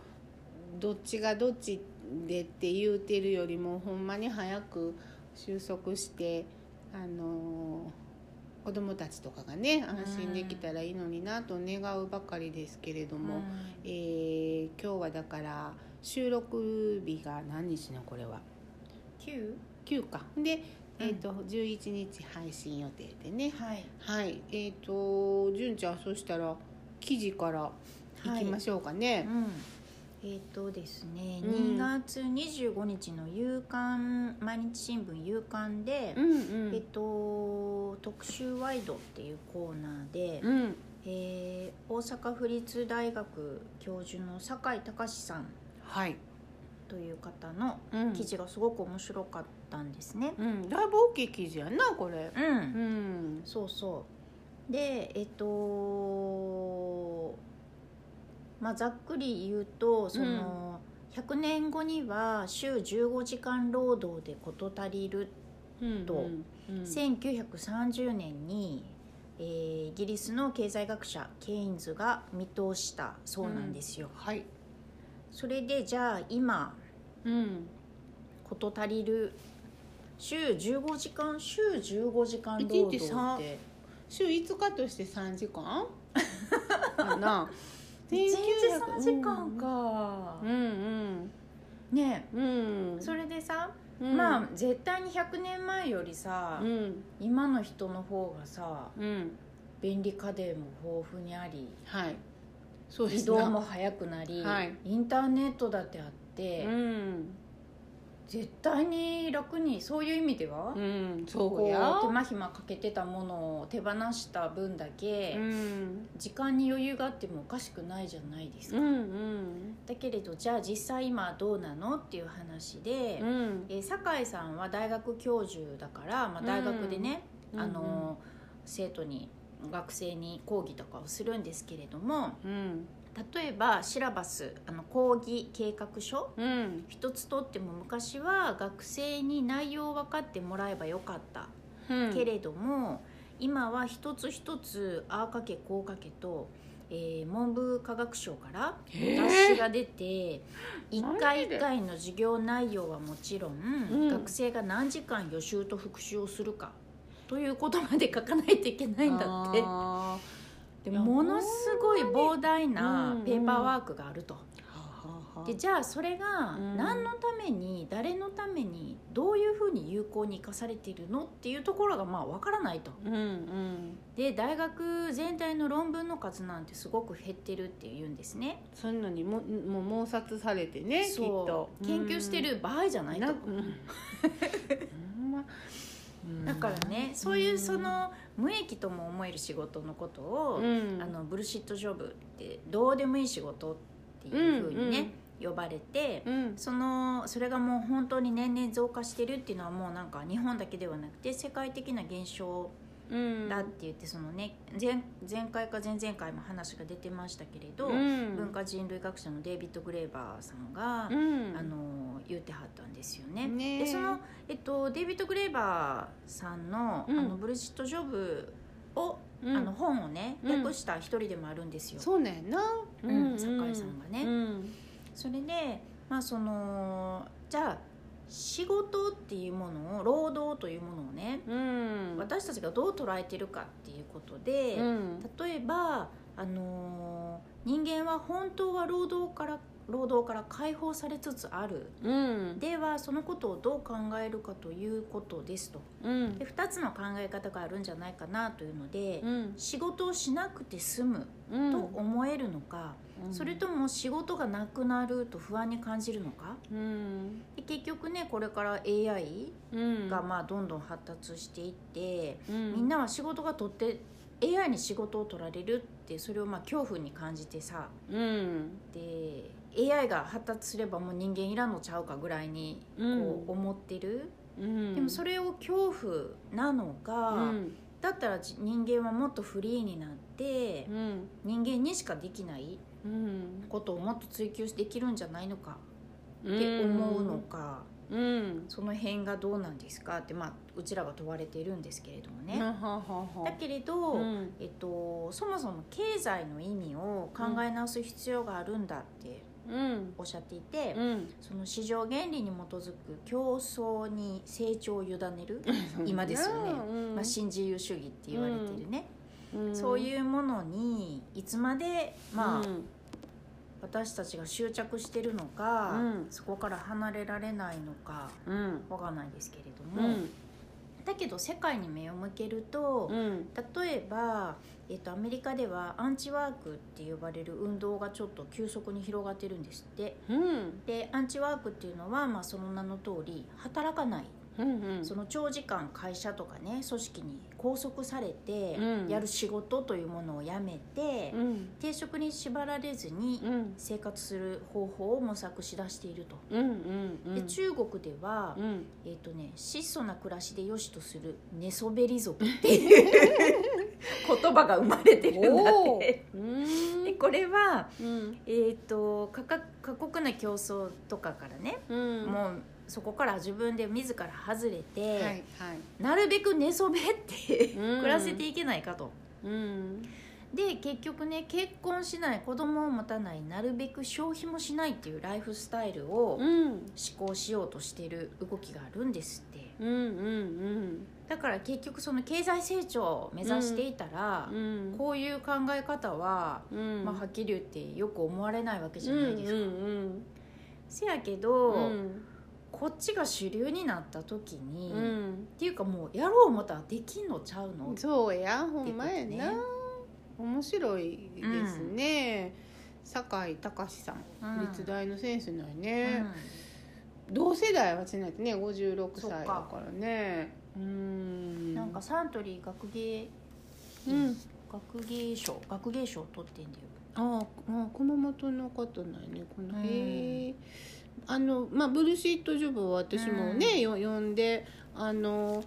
どっちがどっちでって言うてるよりもほんまに早く収束してあの子供たちとかがね安心できたらいいのになと願うばかりですけれども、えー今日はだから収録日が何日のこれは？九？9か。で、えー、と11日配信予定でね。はい。はい。えっ、と純ちゃんそしたら記事からいきましょうかうね、ん。えっ、とですね、うん。2月25日の夕刊毎日新聞夕刊で、うん、うん。えっと特集ワイドっていうコーナーで、うん。えー大阪府立大学教授の酒井隆さんはい、という方のうん。記事がすごく面白かったんですね。うん、だいぶ大きい記事やなこれ。うん。うん。そうそう。でえっとまあざっくり言うとその、100年後には週15時間労働で事足りる、うんとうんうん。1930年に、えーイギリスの経済学者ケインズが見通したそうなんですよ。はい。それでじゃあ今うん。事足りる週15時間週15時間労働って。週5日として3時間？かな1日3時間か。うんうん。ねうん。それでさ、うん。まあ絶対に100年前よりさ、うん。今の人の方がさうん。便利家電も豊富にありはい。そうで移動も早くなり、はい。インターネットだってあって、うん絶対に楽にそういう意味では、うんそこううや。手間暇かけてたものを手放した分だけ、うん。時間に余裕があってもおかしくないじゃないですか、うんうん。だけれどじゃあ実際今どうなのっていう話で、うん。えー酒井さんは大学教授だから、まあ、大学でね、うん。あの生徒に学生に講義とかをするんですけれどもうん例えばシラバスあの講義計画書。うん。一つとっても昔は学生に内容を分かってもらえばよかった、うん。けれども今は一つ一つああかけこうかけと、えー文部科学省から雑誌が出て 一マ回一回の授業内容はもちろん、ん。学生が何時間予習と復習をするかということまで書かないといけないんだって。あでものすごい膨大なうんペーパーワークがあると。でじゃあそれがうん。何のために誰のためにどういうふうに有効に生かされているのっていうところがまあ分からないと。うんうん。で大学全体の論文の数なんてすごく減ってるっていうんですね。そういうのにももう猛殺されてねきっそと。う研究してる場合じゃないと。な。うん。まうんだからねそういうその無益とも思える仕事のことを、うん。あのブルシットジョブってどうでもいい仕事っていうふうにね、呼ばれて、うん。そのそれがもう本当に年々増加してるっていうのはもうなんか日本だけではなくて世界的な現象うんだって言ってそのね前前回か前々回も話が出てましたけれど、うん。文化人類学者のデイビッド・グレーバーさんが、うん。あの言ってはったんですよね。ね。えでその、えっと、デイビッド・グレーバーさんの,、うん。あのブルシット・ジョブを、うん。あの本をねうん。訳した一人でもあるんですよ。そうなんやなうん。酒井さんがね。うん。それでまあそのじゃあ仕事っていうものを労働というものをね、うん。私たちがどう捉えてるかっていうことで、うん。例えば、あのー人間は本当は労働から労働から解放されつつある。うん。ではそのことをどう考えるかということですと。うん。で2つの考え方があるんじゃないかなというので、うん。仕事をしなくて済むうん。と思えるのか、うん。それとも仕事がなくなると不安に感じるのか？うん。で結局ねこれから AI うん。がまあどんどん発達していって、うん。みんなは仕事が取って AI に仕事を取られるってそれをまあ恐怖に感じてさうん。で AI が発達すればもう人間いらんのちゃうかぐらいにこう思ってる、うん。でもそれを恐怖なのか、うん。だったらじ人間はもっとフリーになってうん。人間にしかできないうんことをもっと追求できるんじゃないのか。って思うのか、うん。その辺がどうなんですか。って、まあ、うちらが問われているんですけれどもね。だけれど、うん。えっと、そもそも経済の意味を考え直す必要があるんだってうん。おっしゃっていて、うん。その市場原理に基づく競争に成長を委ねる、今ですよね。うん。まあ、新自由主義って言われてるね、うんそういうものにいつまで、まあうん。私たちが執着してるのか、うん。そこから離れられないのかうん。わかんないですけれどうも、ん。だけど世界に目を向けると、うん。例えば、えっとアメリカではアンチワークって呼ばれる運動がちょっと急速に広がってるんですって。うん。でアンチワークっていうのは、まあ、その名の通り働かないうんうん。その長時間会社とかね組織に拘束されてうん。やる仕事というものをやめて、うん。定職に縛られずにうん。生活する方法を模索しだしていると。うんうんうん。で中国では、うん。えっ、とね質素な暮らしで良しとする寝そべり族っていう 言葉が生まれてるんだって。でこれは、うん。えー、と過酷な競争とかからね、うん。もうそこから自分で自ら外れて、はいはい。なるべく寝そべってうん。暮らせていけないかと。うん。で結局ね結婚しない子供を持たないなるべく消費もしないっていうライフスタイルをうん。思考しようとしている動きがあるんですって。うんうんだから結局その経済成長を目指していたら、うん。こういう考え方は、うん。まあ、はっきり言ってよく思われないわけじゃないですか。うんうん。せやけど、うんこっちが主流になった時に、っうん。ていうかもうやろう思ったらできんのちゃうの？そうやほんまやな、こ面白いですね、酒井隆さん、うん。立大の先生なんね、ね同世代はしないとね56歳だからね。ううん。ん、なんかサントリー学芸、うん。学芸賞学芸賞を取ってんだよ。あああ熊本の方なんやねこの、うん。へえあのまあブルシットジョブは私もね、うん。よ読んであの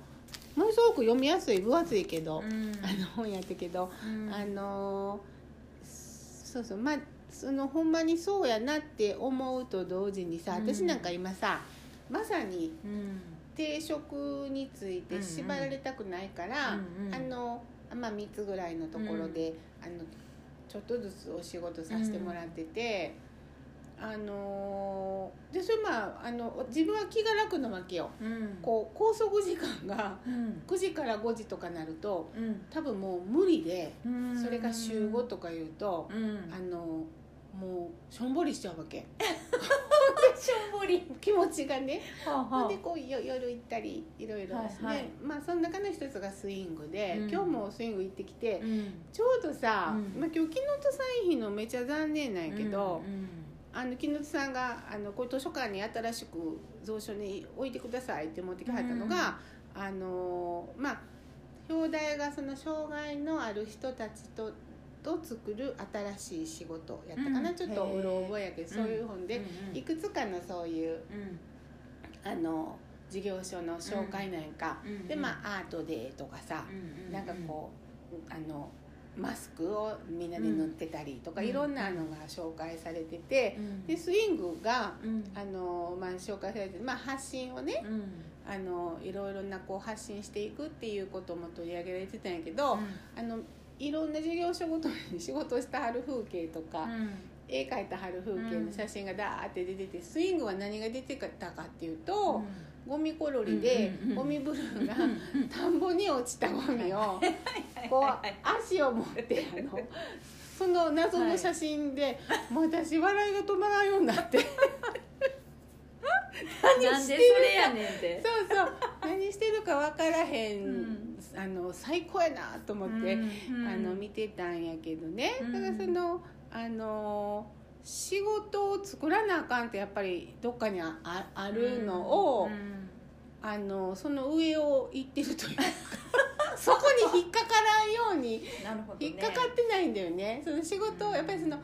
ものすごく読みやすい分厚いけど、うん。あの本やったけど、うん。あのそうそうまあそのほんまにそうやなって思うと同時にさうん。私なんか今さまさにうん。定職について縛られたくないから、あのまあ3つぐらいのところで、あのちょっとずつお仕事させてもらってて、あのでそれまああの自分は気が楽なわけよ。うん。こう拘束時間がうん。9時から5時とかなるとうん。多分もう無理でうん。それが週5とか言うと、うん。あのもうしょんぼりしちゃうわけ。しょんぼり。気持ちがね。ほんでこうよ夜行ったりいろいろですね、はいはい。まあその中の一つがスイングで、うん。今日もスイング行ってきて、うん。ちょうどさ、うん。まあ、今日木本さん日のめっちゃ残念なんやけど、うんあの木本さんがあのこれ図書館に新しく蔵書に置いてくださいって持ってきはったのが、あのまあ表題がその障害のある人たちとと作る新しい仕事やったかな、うん。ちょっとうろ覚えやけどそういう本で、うんいくつかのそういううん。あの事業所の紹介なんか、うんでまあアートデーとかさ、うん。なんかこうあのマスクをみんなで塗ってたりとか、うん。いろんなのが紹介されてて、うん。でスイングがうん。あの、まあ、紹介されて、まあ、発信をねうん。あのいろいろなこう発信していくっていうことも取り上げられてたんやけど、あのいろんな事業所ごとに仕事をしたはる風景とか、絵描いたはる風景の写真がダーって出ててスイングは何が出てたかっていうと、ゴミコロリでゴミブルーがうん田んぼに落ちたゴミをこう足を持ってあのその謎の写真でもう私笑いが止まらんようになって。なんでそれやねんってそうそう。何してるか分からへん、うん。あの最高やなと思って、うん。あの見てたんやけどね、うん。だからそのあの仕事を作らなあかんってやっぱりどっかにあああるのを、うんあのその上を行ってるというか。そこに引っかからんように引っかかってないんだよね。その仕事をやっぱりその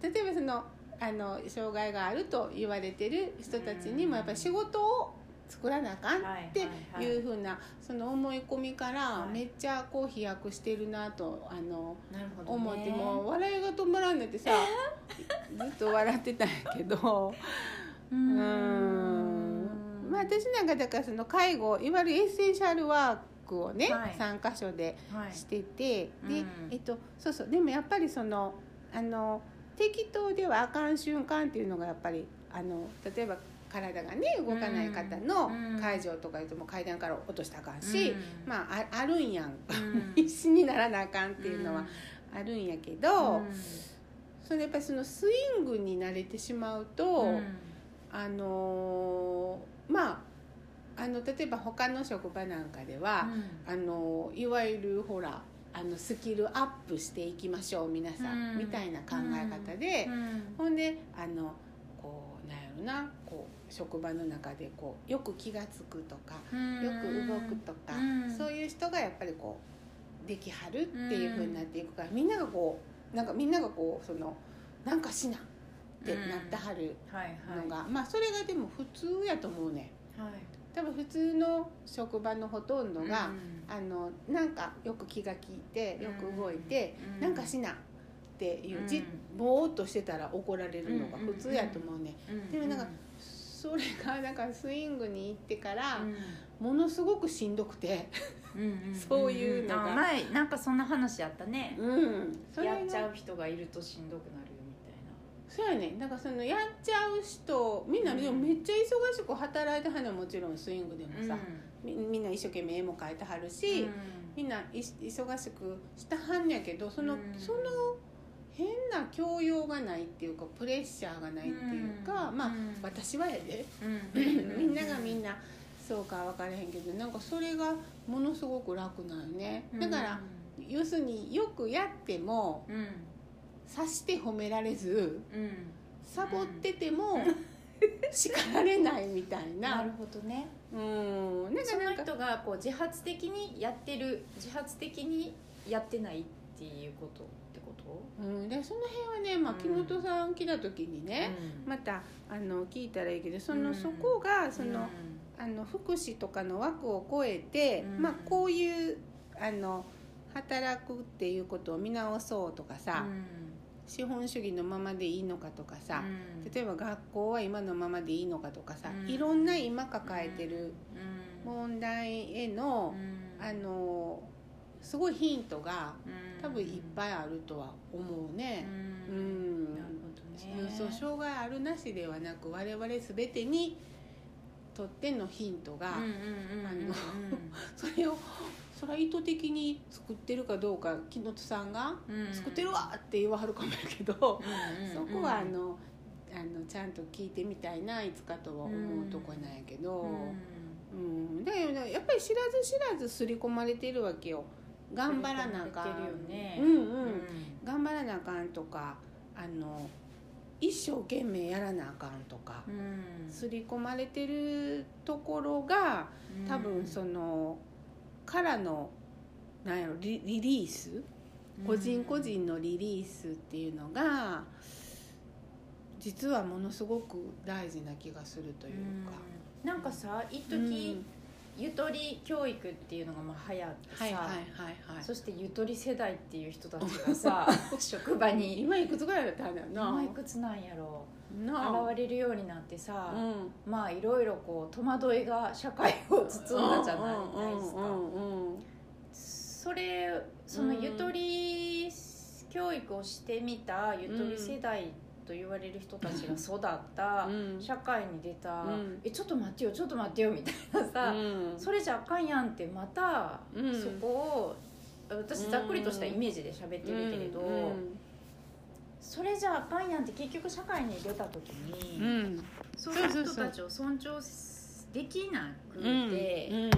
例えばそのあの障害があると言われてる人たちにもやっぱり仕事を作らなあかんはいってはい。いうふうなその思い込みからはい。めっちゃこう飛躍してるなとあの思ってもう笑いが止まらんなってさ ずっと笑ってたんやけど。うん。まあ私なんかだからその介護いわゆるエッセンシャルワークをね、はい。3箇所ではい。してて、で、うん。えっとそうそう。でもやっぱりそのあの適当ではあかん瞬間っていうのがやっぱりあの例えば体がね動かない方のうん。介助とか言っても階段から落としたらあかんし、うん。まあああるんやん。うん。必死にならなあかんっていうのはあるんやけど、うん。それやっぱりそのスイングに慣れてしまうと、うん。あのーまああの例えば他の職場なんかでは、あのいわゆるほらあのスキルアップしていきましょう皆さん、うん。みたいな考え方で、うん。ほんであのこうなんやろなこう職場の中でこうよく気が付くとか、うん。よく動くとか、うん。そういう人がやっぱりこうできはるっていうふうになっていくから、みんながこうなんかみんながこうそのなんかしなってなってはるはいはい。のが、まあそれがでも普通やと思うねはい。多分普通の職場のほとんどが、うんあのなんかよく気が利いてよく動いて、うん。なんかしなっていう、うん。じぼーっとしてたら怒られるのが普通やと思うね、うん。でもなんかそれがなんかスイングに行ってから、うん。ものすごくしんどくて。うんんそういうのが。あ前なんかそんな話あったね。うん。それがやっちゃう人がいるとしんどくなるよみたいな。そうやね。だからそのやっちゃう人みんな、うん。でもめっちゃ忙しく働いてはるのはもちろんスイングでもさ、みみんな一生懸命絵も描いてはるし、みんない忙しくしたはんやけどその,、うん。その変な教養がないっていうかプレッシャーがないっていうか、まあ、私はやで、みんながみんなそうか分からへんけどなんかそれがものすごく楽なんよね。だから、要するによくやってもうん。うんさして褒められずうん。サボってても 叱られないみたいな。なるほどね。うん。なんかその人がこう自発的にやってる自発的にやってないっていうことってこと？うん、でその辺はね、まあ、うん。木本さん来た時にね、うん。またあの聞いたらいいけどその、うん。そこがその、うん。あの福祉とかの枠を超えて、うん。まあ、こういうあの働くっていうことを見直そうとかさ、資本主義のままでいいのかとかさ、うん。例えば学校は今のままでいいのかとかさ、うん。いろんな今抱えてるうん。問題への、うん。あのすごいヒントがうん多分いっぱいあるとは思うね。ううん。んなるほどね。そう障害あるなしではなく我々全てにとってのヒントが、それをそれは意図的に作ってるかどうか木本さんがうん。作ってるわって言わはるかもやけど、そこはあのあのちゃんと聞いてみたいないつかとは思うとこなんやけど、うん。だけどねやっぱり知らず知らず刷り込まれてるわけよ頑張らなあかん。ねうんうんうん。頑張らなあかんとかあの一生懸命やらなあかんとかうん。刷り込まれてるところが多分そのからのなんやろリリリース？個人個人のリリースっていうのが実はものすごく大事な気がするというか。うん。なんかさ一うん。時ゆとり教育っていうのがまあ流行ってさ、はいはいはいはい。そしてゆとり世代っていう人たちがさ 職場に。今いくつぐらいだったんだよな。今いくつなんやろなあ。現れるようになってさ、うん。まあいろいろこう戸惑いが社会を包んだじゃないですか。うんうんうんそれそのゆとり教育をしてみたゆとり世代と言われる人たちが育ったうん。社会に出た、うん。えちょっと待ってよちょっと待ってよみたいなさ、うん。それじゃあかんやんってまたうん。そこを私ざっくりとしたイメージで喋ってるけれど、うん。それじゃあかんやんって結局社会に出た時に、うん。そういう人たちを尊重できなくて、うん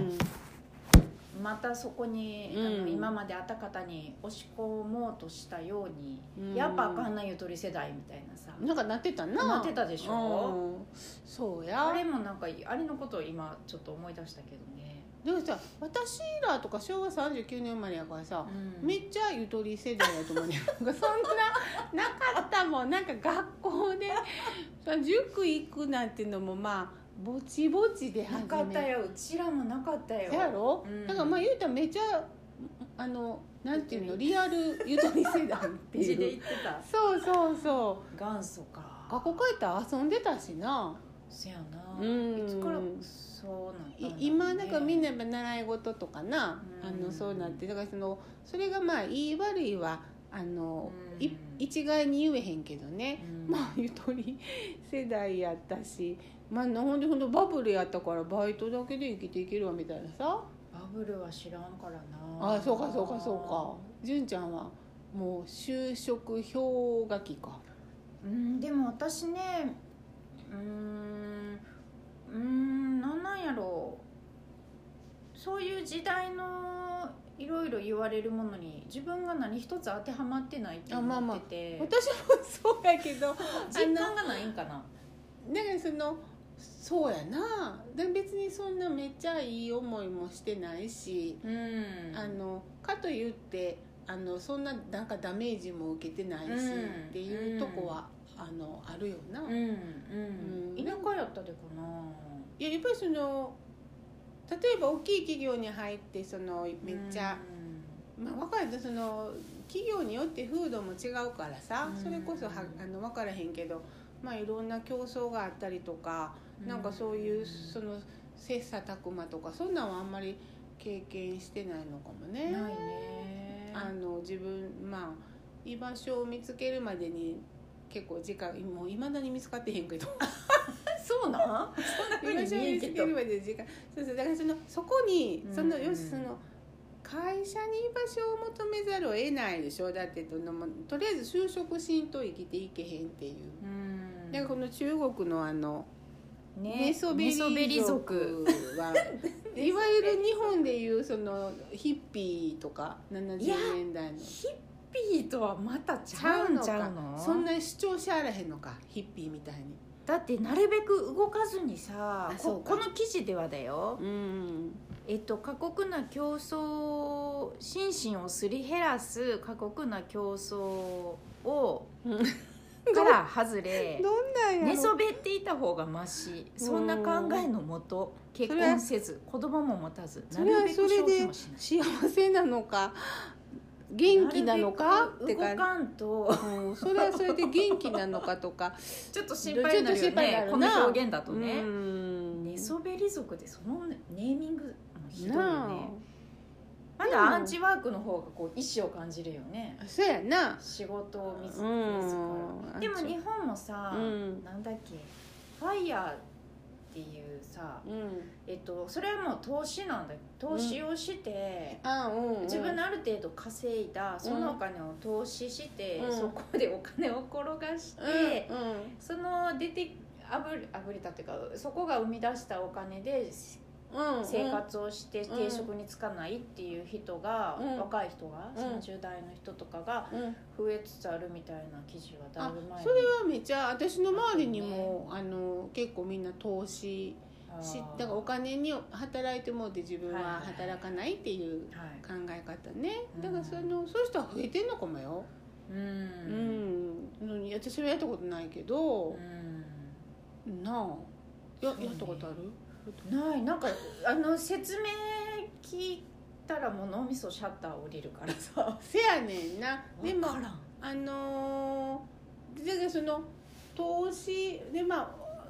またそこに、うん。あの今まであった方に押し込もうとしたように、うん。やっぱあかんなゆとり世代みたいなさ、なんかなってたな。なってたでしょ？うん。そうや。あれもなんかあれのことを今ちょっと思い出したけどね、でもさ私らとか昭和39年生まれやからさ、うん。めっちゃゆとり世代やと思うねなんかそんな なかったもん。なんか学校でさ塾行くなんていうのもまあぼちぼちで始めなかったよ。うちらもなかったよ。せやろ、うん。だからまあ言うたらめっちゃあのなんていうの？リアルゆとり世代っていう。言ってた。そうそうそう。元祖か。学校帰ったら遊んでたしな。せやな。うん。いつからそうなんだね。い今なんかみんなやっぱ習い事とかな、うん。あのそうなって。だからそのそれがまあいい悪いはあの、うん。い一概に言えへんけどね、うん。まあゆとり世代やったしまあほんでほんでバブルやったからバイトだけで生きていけるわみたいなさ。バブルは知らんからな。ああそうかそうかそうか。純ちゃんはもう就職氷河期か。うんでも私ねうーんうーんなんなんやろ。うそういう時代のいろいろ言われるものに自分が何一つ当てはまってないってあまあまあ。思ってて、私もそうやけど 実感がないんかな。だからそのそうやな。で別にそんなめっちゃいい思いもしてないし、うん。あのかといってあのそんななんかダメージも受けてないし、うん。っていうとこは、あのあるよな、うんうん、うん。田舎やったでかな。いややっぱりその例えば大きい企業に入ってそのめっちゃ、まあ、分かるとその企業によって風土も違うからさ、うん。それこそはあの分からへんけど、まあ、いろんな競争があったりとか、なんかそういうその切磋琢磨とかそんなんはあんまり経験してないのかもね。ないね。あの自分まあ居場所を見つけるまでに結構時間もういまだに見つかってへんけど。そうなん？そんな居場所を見つけるまでに時間。そうそうだからそのそこにその、うんよしその会社に居場所を求めざるを得ないでしょ。だってとのもとりあえず就職しんと生きていけへんっていう。うん。だからこの中国のあのね。寝そべり族。はいわゆる日本でいうそのヒッピーとか70年代の。ヒッピーとはまたちちゃうんちゃうのそんな主張しあらへんのかヒッピーみたいに。だってなるべく動かずにさここの記事ではだよ、うん。えっと、過酷な競争心身をすり減らす過酷な競争を から外れどんなんやろ。寝そべっていた方がましそんな考えのもと結婚せず子供も持たずなるべく消それで幸せなのか元気なのかってかかんと。うんそれはそれで元気なのかとか。ちょっと心配になるよね。この表現だとね。うん。寝そべり族でそのネーミングもひどいよまだアンチワークの方がこう意志を感じるよね。あそうやな。仕事を見つうん。けでも日本もさ、うん。なんだっけファイヤーっていうさ、うん。えっと、それはもう投資なんだ投資をして、あうんうん。自分のある程度稼いだそのお金を投資して、うん。そこでお金を転がして、その出てあぶあぶれたっていうかそこが生み出したお金でうん生活をしてうん。定職に就かないっていう人が、うん。若い人が、うん。30代の人とかがうん。増えつつあるみたいな記事はだあいぶ前に。それはめっちゃ私の周りにも、あの結構みんな投資しだからお金に働いてもって自分ははいはい。はい働かないっていうはい。考え方ね。うん。だからそのそういう人は増えてんのかもよ。ううん。ん、うん、私はやったことないけど。う、ん。なあ。ややったことある？ない。なんかあの説明聞いたらもう脳みそシャッター降りるからさ。せやねんな。でもあのーだからその投資でまあ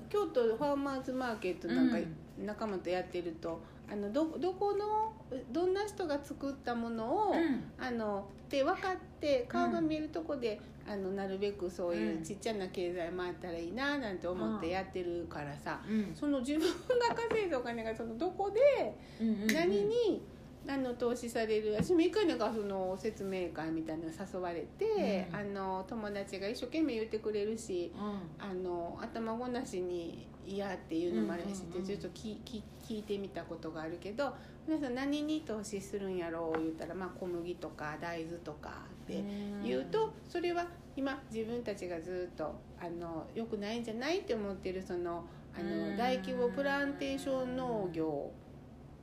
京都ファーマーズマーケットなんかうん仲間とやってると、あのどどこのどんな人が作ったものを、あのって分かって顔が見えるとこで、あのなるべくそういうちっちゃな経済回ったらいいななんて思ってやってるからさ、うん。その自分が稼いだお金がそのどこでうん何に、あの投資される私も一回なんかその説明会みたいなの誘われて、うん。あの友達が一生懸命言ってくれるしうん。あの頭ごなしに嫌っていうのもあるし、うんうんうんちょっと聞聞聞いてみたことがあるけど皆さん何に投資するんやろう言ったら、まあ、小麦とか大豆とかって言うとそれは今自分たちがずっとあの良くないんじゃないって思ってるそのあうん。の大規模プランテーション農業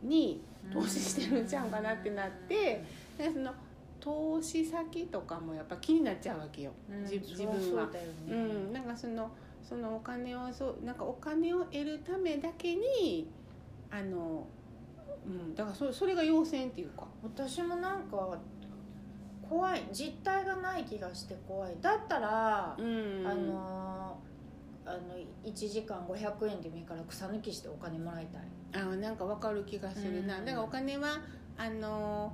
に投資してるんちゃうかなってなってでその投資先とかもやっぱ気になっちゃうわけよ、うん。自自分は。うん、なんかそのそのお金をそうなんかお金を得るためだけにあの、うん、だからそそれが要請っていうか。私もなんか怖い。実態がない気がして怖い。だったら、うん。あのあの1時間500円でもいいから草抜きしてお金もらいたい。あなんかわかる気がするな、うん。だからお金はあの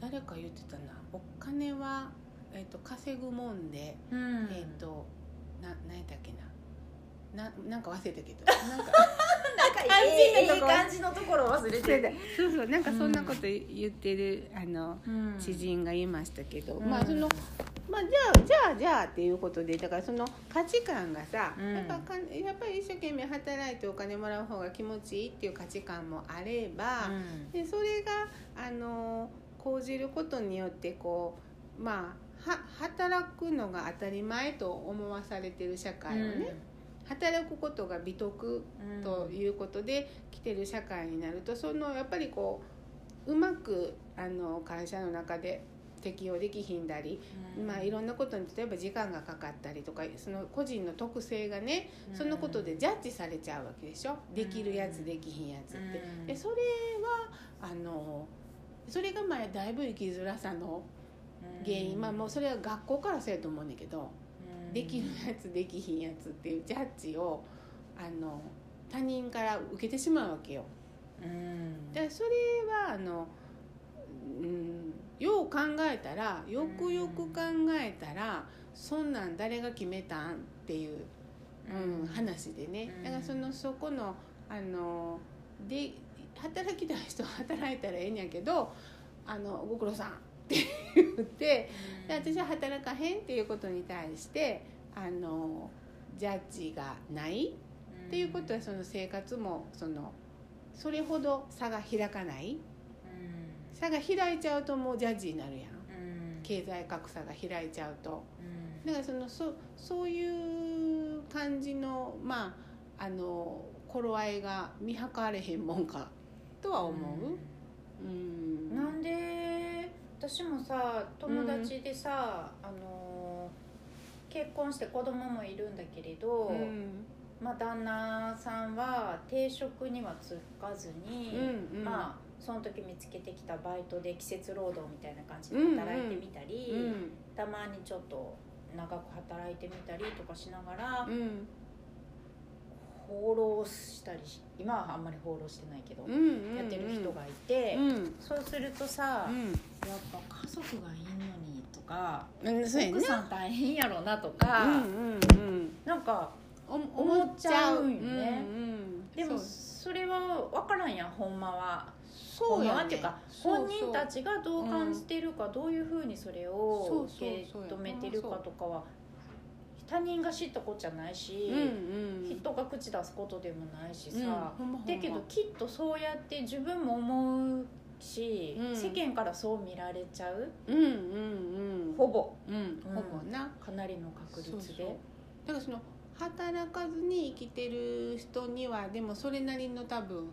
誰か言ってたな。お金は、えっと稼ぐもんで、うん。えっ、とな何やったっけなななんか忘れたけど。なんか。いい感じのところ忘れて。る、そうそう。なんかそんなこと言ってる、あのうん。知人がいましたけど、うん。まあそのまあじゃあじゃあじゃあっていうことでだからその価値観がさ、うん。やっぱかやっぱり一生懸命働いてお金もらう方が気持ちいいっていう価値観もあれば、でそれがあの講じることによってこうまあは働くのが当たり前と思わされてる社会をね、働くことが美徳うん。ということで来てる社会になるとそのやっぱりこううまくあの会社の中で適用できひんだり、うん。まあ、いろんなことに例えば時間がかかったりとかその個人の特性がねそのことでジャッジされちゃうわけでしょ？できるやつできひんやつって。うん。でそれはあのそれがまあだいぶ生きづらさの原因、まあもうそれは学校からそうやと思うんだけど、できるやつできひんやつっていうジャッジをあの他人から受けてしまうわけよ。うん。でそれはあの、うん、よう考えたらよくよく考えたら、そんなん誰が決めたんっていう、うん話でね。うん。だからそのそこのあので働きたい人は働いたらええんやけど「あのご苦労さん」って言ってで私は働かへんっていうことに対してあのジャッジがないっていうことはその生活もそのそれほど差が開かない差が開いちゃうともうジャッジになるやん。経済格差が開いちゃうと。だからそのそそういう感じのまああの頃合いが見計られへんもんかとは思う。うん。なんで私もさ友達でさ、あの結婚して子供もいるんだけれど、うん。まあ、旦那さんは定職には就かずに、うんうん。まあその時見つけてきたバイトで季節労働みたいな感じで働いてみたり、うん。たまにちょっと長く働いてみたりとかしながら、うん放浪したりし今はあんまり放浪してないけど、うんうんやってる人がいて、うん。そうするとさ、うん。やっぱ家族がいんのにとか、うん奥さん大変やろなとうか、んうんうん。なんかお思っちゃうんよね。う。んうんでもそれは分からんやんほんまは。そうやね。っていうか本人たちがどう感じてるか、どういうふうにそれを受け止めてるかとかは他人が知ったことじゃないし、うんうん。人が口出すことでもないしさ、うんだけどきっとそうやって自分も思うし、うん。世間からそう見られちゃう。うんうんうん。ほぼ。うんほぼな。かなりの確率で。だからその働かずに生きてる人にはでもそれなりの多分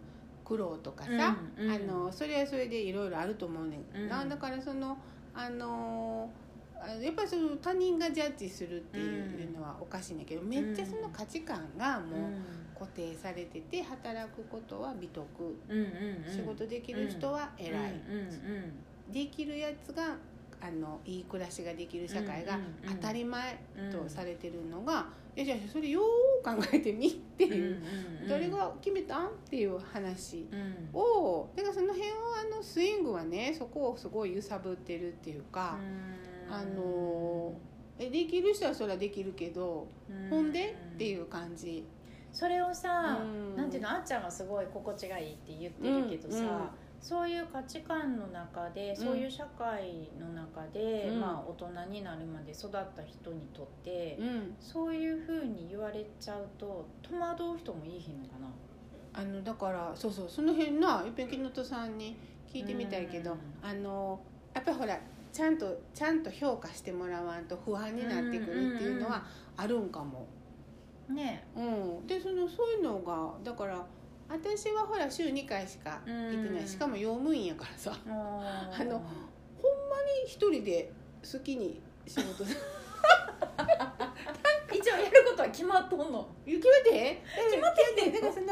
苦労とかさ、うんうん。あのそれはそれでいろいろあると思うねん。な、うん。だからそのあのあやっぱりその他人がジャッジするっていうのはおかしいんだけど、めっちゃその価値観がもう固定されてて働くことは美徳、うんうんうん。仕事できる人は偉い、うんうんできるやつがあのいい暮らしができる社会がうんうんうん。当たり前うんとされてるのが、いやじゃあそれよう考えてみってう。んいう、うん。誰が決めたんっていう話うん。をだからその辺はあのスイングはねそこをすごい揺さぶってるっていうか、あのえできる人はそれはできるけど、ほんでっていう感じ。それをさ、うん。なんていうのあっちゃんはすごい心地がいいって言ってるけどさ、そういう価値観の中でそういう社会の中で、うん。まあ、大人になるまで育った人にとって、うん、そういうふうに言われちゃうと戸惑う人もいいひんのかな？あのだからそうそうその辺ないっぺん木本さんに聞いてみたいけど、うん。あのやっぱりほらちゃんとちゃんと評価してもらわんと不安になってくるっていうのはあるんかも。ね。うん、でそのそういうのがだから私はほら週2回しか行ってない、うん。しかも用務員やからさ。あ あのほんまに一人で好きに仕事 一応やることは決まっとんの。決めて。決まってんねんだからその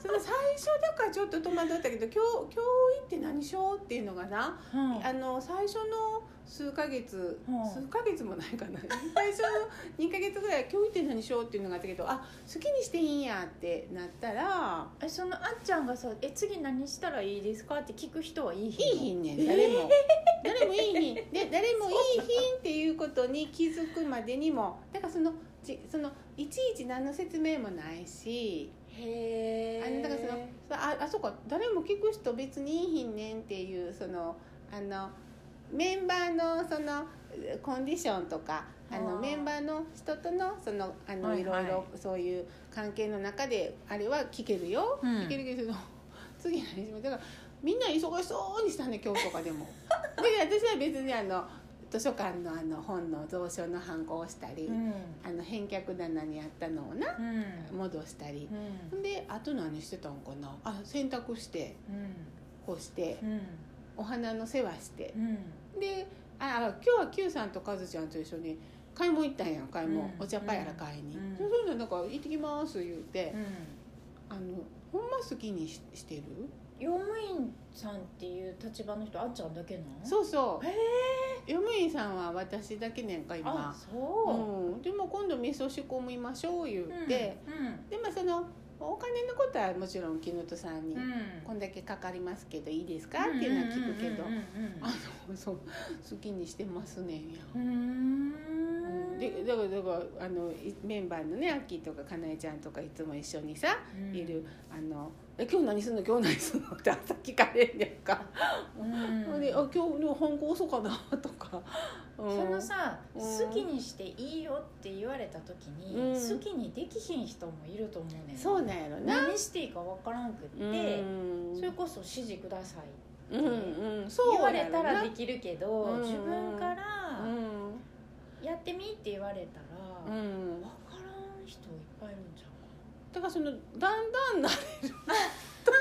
その最初だからちょっと戸惑ったけど今日今日行って何しようっていうのがなうん。あの最初の数ヶ月、うん。数ヶ月もないかな。最初の2ヶ月ぐらい今日行って何しようっていうのがあったけどあ好きにしていいんやってなったらえそのあっちゃんがさ「え次何したらいいですか?」って聞く人はいいいい日ひんねん。誰も、誰もいいひん。で誰もいいひんっていうことに気づくまでにも だからそのじそのいちいち何の説明もないしへあのだからそのそああそうか誰も聞く人別にいいひんねんっていうそのあのメンバーのそのコンディションとかあのメンバーの人とのそのあの、はいろいろそういう関係の中であれは聞けるよ、うん。聞けるけど 次何します？だからみんな忙しそうにしたね今日とかでも。で私は別にあの図書館のあの本の蔵書のハンコをしたり、うん。あの返却棚にあったのをなうん。戻したり。う、ん。であと何してたんかな？あ洗濯して干してうん。お花の世話して。うん。であ今日は Q さんとカズちゃんと一緒に買い物行ったんやん買い物、うん。お茶パやら買いに、そういうのなんか行ってきます言うて、うん。あのほんま好きにししてる？用務員さんっていう立場の人あっちゃんだけなの？そうそう。へ用務員さんは私だけねんかあ今そう。うん、でも今度味噌仕込みましょう言うて、うんでまあそのお金のことはもちろん木本さんに、うん。こんだけかかりますけどいいですか？っていうのは聞くけど、好きにしてますねんや。うんうん。うん。でだからだからあのいメンバーのねアッキーとかかなえちゃんとかいつも一緒にさ、うん。いるあの「え今日何すんの今日何すんの?」って朝聞かれんねんか。うん。で「あ今日の本校遅かな」とか。うん。そのさ、うん。好きにしていいよって言われた時に、うん。好きにできひん人もいると思うねんそうなんやろな。何していいかわからんくって、うん。それこそ指示くださいうんうん、そう言われたらできるけど、うん自分からうん。やってみって言われたら、うん。分からん人いっぱいいるんじゃだからそのだんだん慣れると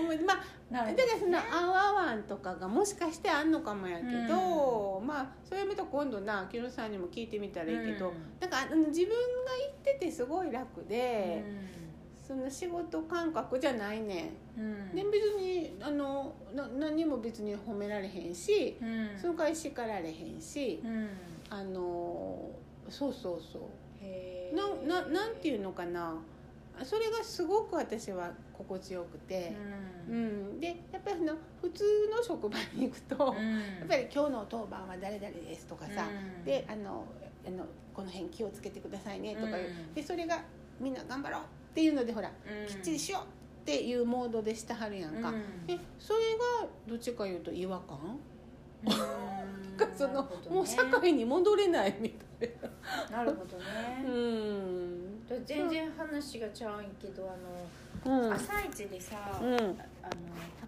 思う。まあんなだからその「あわわん」とかがもしかしてあんのかもやけど、まあそれまた今度な木野さんにも聞いてみたらいいけど、なんかあの自分が行っててすごい楽で、その仕事感覚じゃないねうん。うん。ん。で別にあのな何も別に褒められへんし、うん。その代わり叱られへんし、うん。あのそうそうそう。なななんていうのかなそれがすごく私は心地よくて、ううん。んでやっぱりその普通の職場に行くと、うん。やっぱり「今日の当番は誰々です」とかさ、うん。であのあの「この辺気をつけてくださいね」とかいう、うん。でそれがみんな頑張ろうっていうのでほら、うん。きっちりしようっていうモードでしてはるやんか、うん。でそれがどっちかいうと違和感、うん。がそのね。もう社会に戻れないみたいな。なるほどね。うん全然話がちゃうんけどあの、うん朝一でさ、うん。あの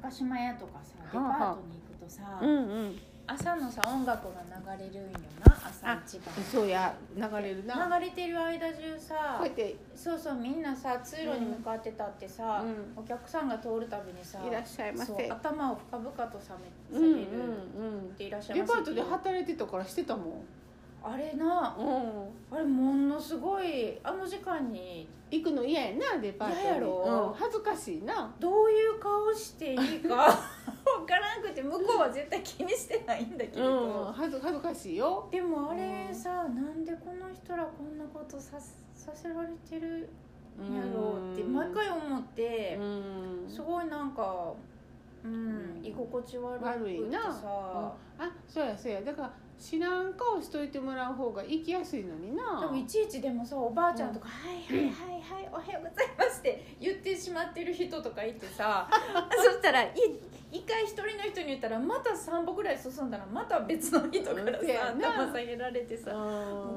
高島屋とかさデパートに行くとさ、うんうん。朝のさ音楽が流れるんよな朝一番そうや流れるな。流れてる間中さこうやって。そうそうみんなさ通路に向かってたってさ、うお客さんが通るたびにさいらっしゃいませ。頭を深々とさめるうんっていらっしゃいますデパートで働いてたからしてたもんあれな。うん。あれものすごい。あの時間に。行くの嫌やなデパートやろ。うん、恥ずかしいな。どういう顔していいか わからなくて向こうは絶対気にしてないんだけれうど、ん。恥ず恥ずかしいよ。でもあれさ、なんでこの人らこんなことささせられてるんやろうって毎回思ってう、ん。すごいなんか、うん、居心地悪いな。さ、あそうやそうや。だから知らん顔しといてもらう方が行きやすいのにな。でもいちいちでもさおばあちゃんとか「はいはいはいはいおはようございます」って言ってしまってる人とかいてさ そしたらい一回一人の人に言ったらまた3歩ぐらい進んだらまた別の人からさな。頭下げられてさ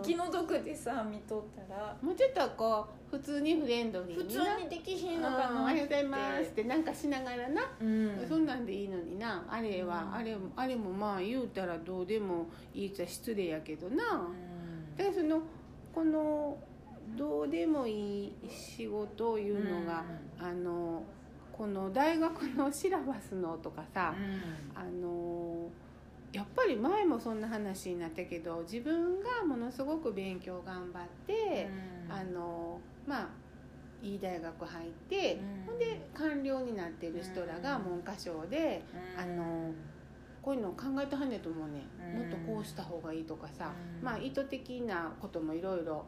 気の毒でさ見とったらもうちょっとこう普通にフレンドリー普通にできひんのかうんおなはようございますってなんかしながらなうん。そんなんでいいのにな。あれは、うん。あれもあれもまあ言うたらどうでもいいっちゃ失礼やけどな、うん。だからそのこのどうでもいい仕事いうのが、あのこの大学のシラバスのとかさ、あのやっぱり前もそんな話になったけど自分がものすごく勉強頑張って、あのまあいい大学入って、うん。ほんで官僚になってる人らがうん。文科省であのこういうのを考えてはんねんと思うね、うん。もっとこうした方がいいとかさ、うん。まあ意図的なこともいろいろ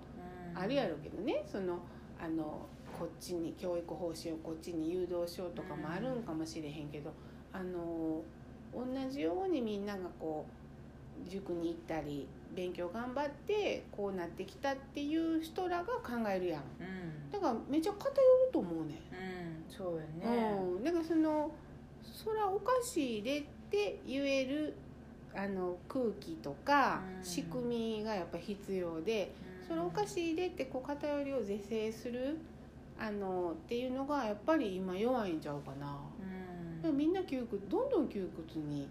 あるやろうけどね。そのあのこっちに教育方針をこっちに誘導しようとかもあるんかもしれへんけど、あの同じようにみんながこう塾に行ったり勉強頑張ってこうなってきたっていう人らが考えるやん。うん。だからめちゃ偏ると思うねうんそうよん、ね。うん、だからそのそらおかしいでって言えるあの空気とかうん。仕組みがやっぱ必要で、それおかしいでってこう偏りを是正するあのっていうのがやっぱり今弱いんちゃうかな、うん。みんな窮屈どんどん窮屈に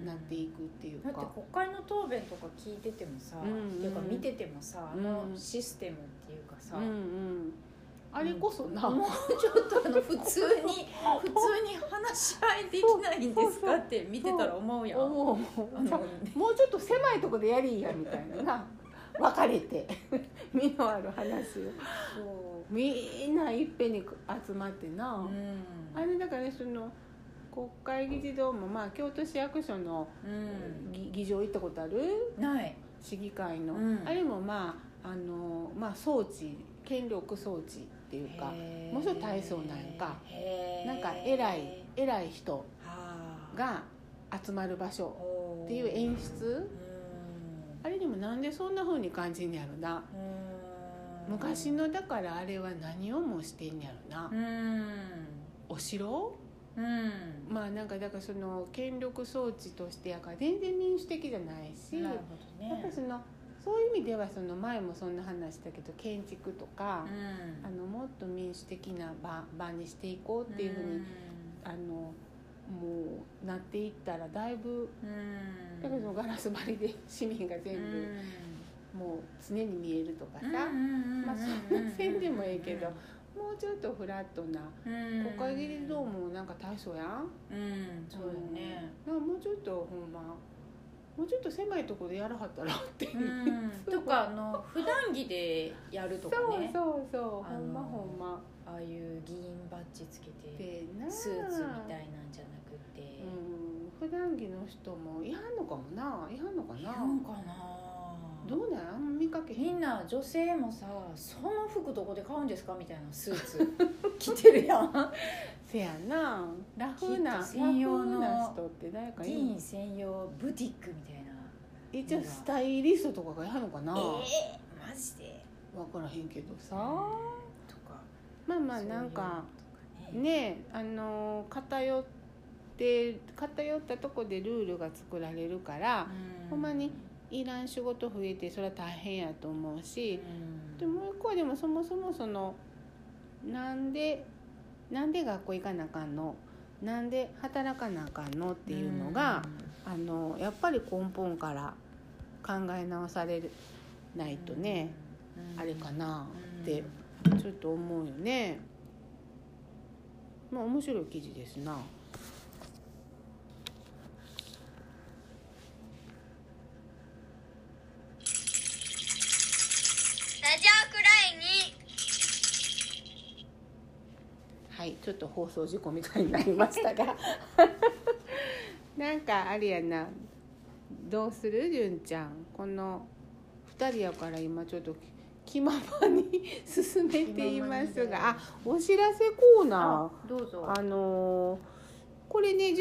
うん。なっていくっていうだってか、国会の答弁とか聞いててもさ、うんっていうか見ててもさあのうん。システムっていうかさ、うんうん。あれこそな、もうちょっとあの普通に普通に話し合いできないんですかって見てたら思うやん。もうちょっと狭いとこでやりいやみたいな。な分かれて。身のある話を。そみんないっぺんに集まってな、う、うん。あれだからねその国会議事堂もまあ京都市役所のうん、議議場行ったことある？ない。市議会の、うん。あれもまああのまあ装置権力装置っていうかもうちょっと大層なんかなんか偉い偉い人はあ。が集まる場所っていう演出。うん。あれでもなんでそんな風に感じんねやろな。うん昔のだからあれは何をもしてんねやろな。うん。お城？うん。まあなんかだからその権力装置としてやから全然民主的じゃないしなるほどね。やっぱりそのそういう意味ではその前もそんな話したけど建築とか、うん。あのもっと民主的な場場にしていこうっていうふうに、あのもうなっていったらだいぶうん。だからそのガラス張りで市民が全部、もう常に見えるとかさ、まあそんな線でもええけどもうちょっとフラットな国会議事堂もなんか大層やん、うんそうだねなんもうちょっとほんまもうちょっと狭いところでやらはったらっていう、とかあの普段着でやるとかねそうそうそうほんまほんまああいう議員バッジつけてスーツみたいなんじゃなくてうん普段着の人もいはんのかもないはんのかななんかなどうなん？見かけみんな女性もさその服どこで買うんですか？みたいなスーツ。着てるやん。せやな。ラフな専用の人って誰かい議る員専用ブティックみたいな。一応スタイリストとかがやはんのかな？えー、マジで。分からへんけどさ。とか。まあまあなんかねねあの偏って偏ったとこでルールが作られるから、うん。ほんまにいらん仕事増えてそれは大変やと思うし、うん。でもう一個はでもそもそもそのなんでなんで学校行かなあかんの？なんで働かなあかんの？っていうのが、あのやっぱり根本から考え直されないとね、うん。あれかなうん。ってちょっと思うよね。まあ面白い記事ですな。ラジオくらいに。はい、ちょっと放送事故みたいになりましたが。なんかあれやな。どうする純ちゃん。この2人やから今ちょっと気ままに進めていますが。あお知らせコーナあどうぞ。ーあのーこれね11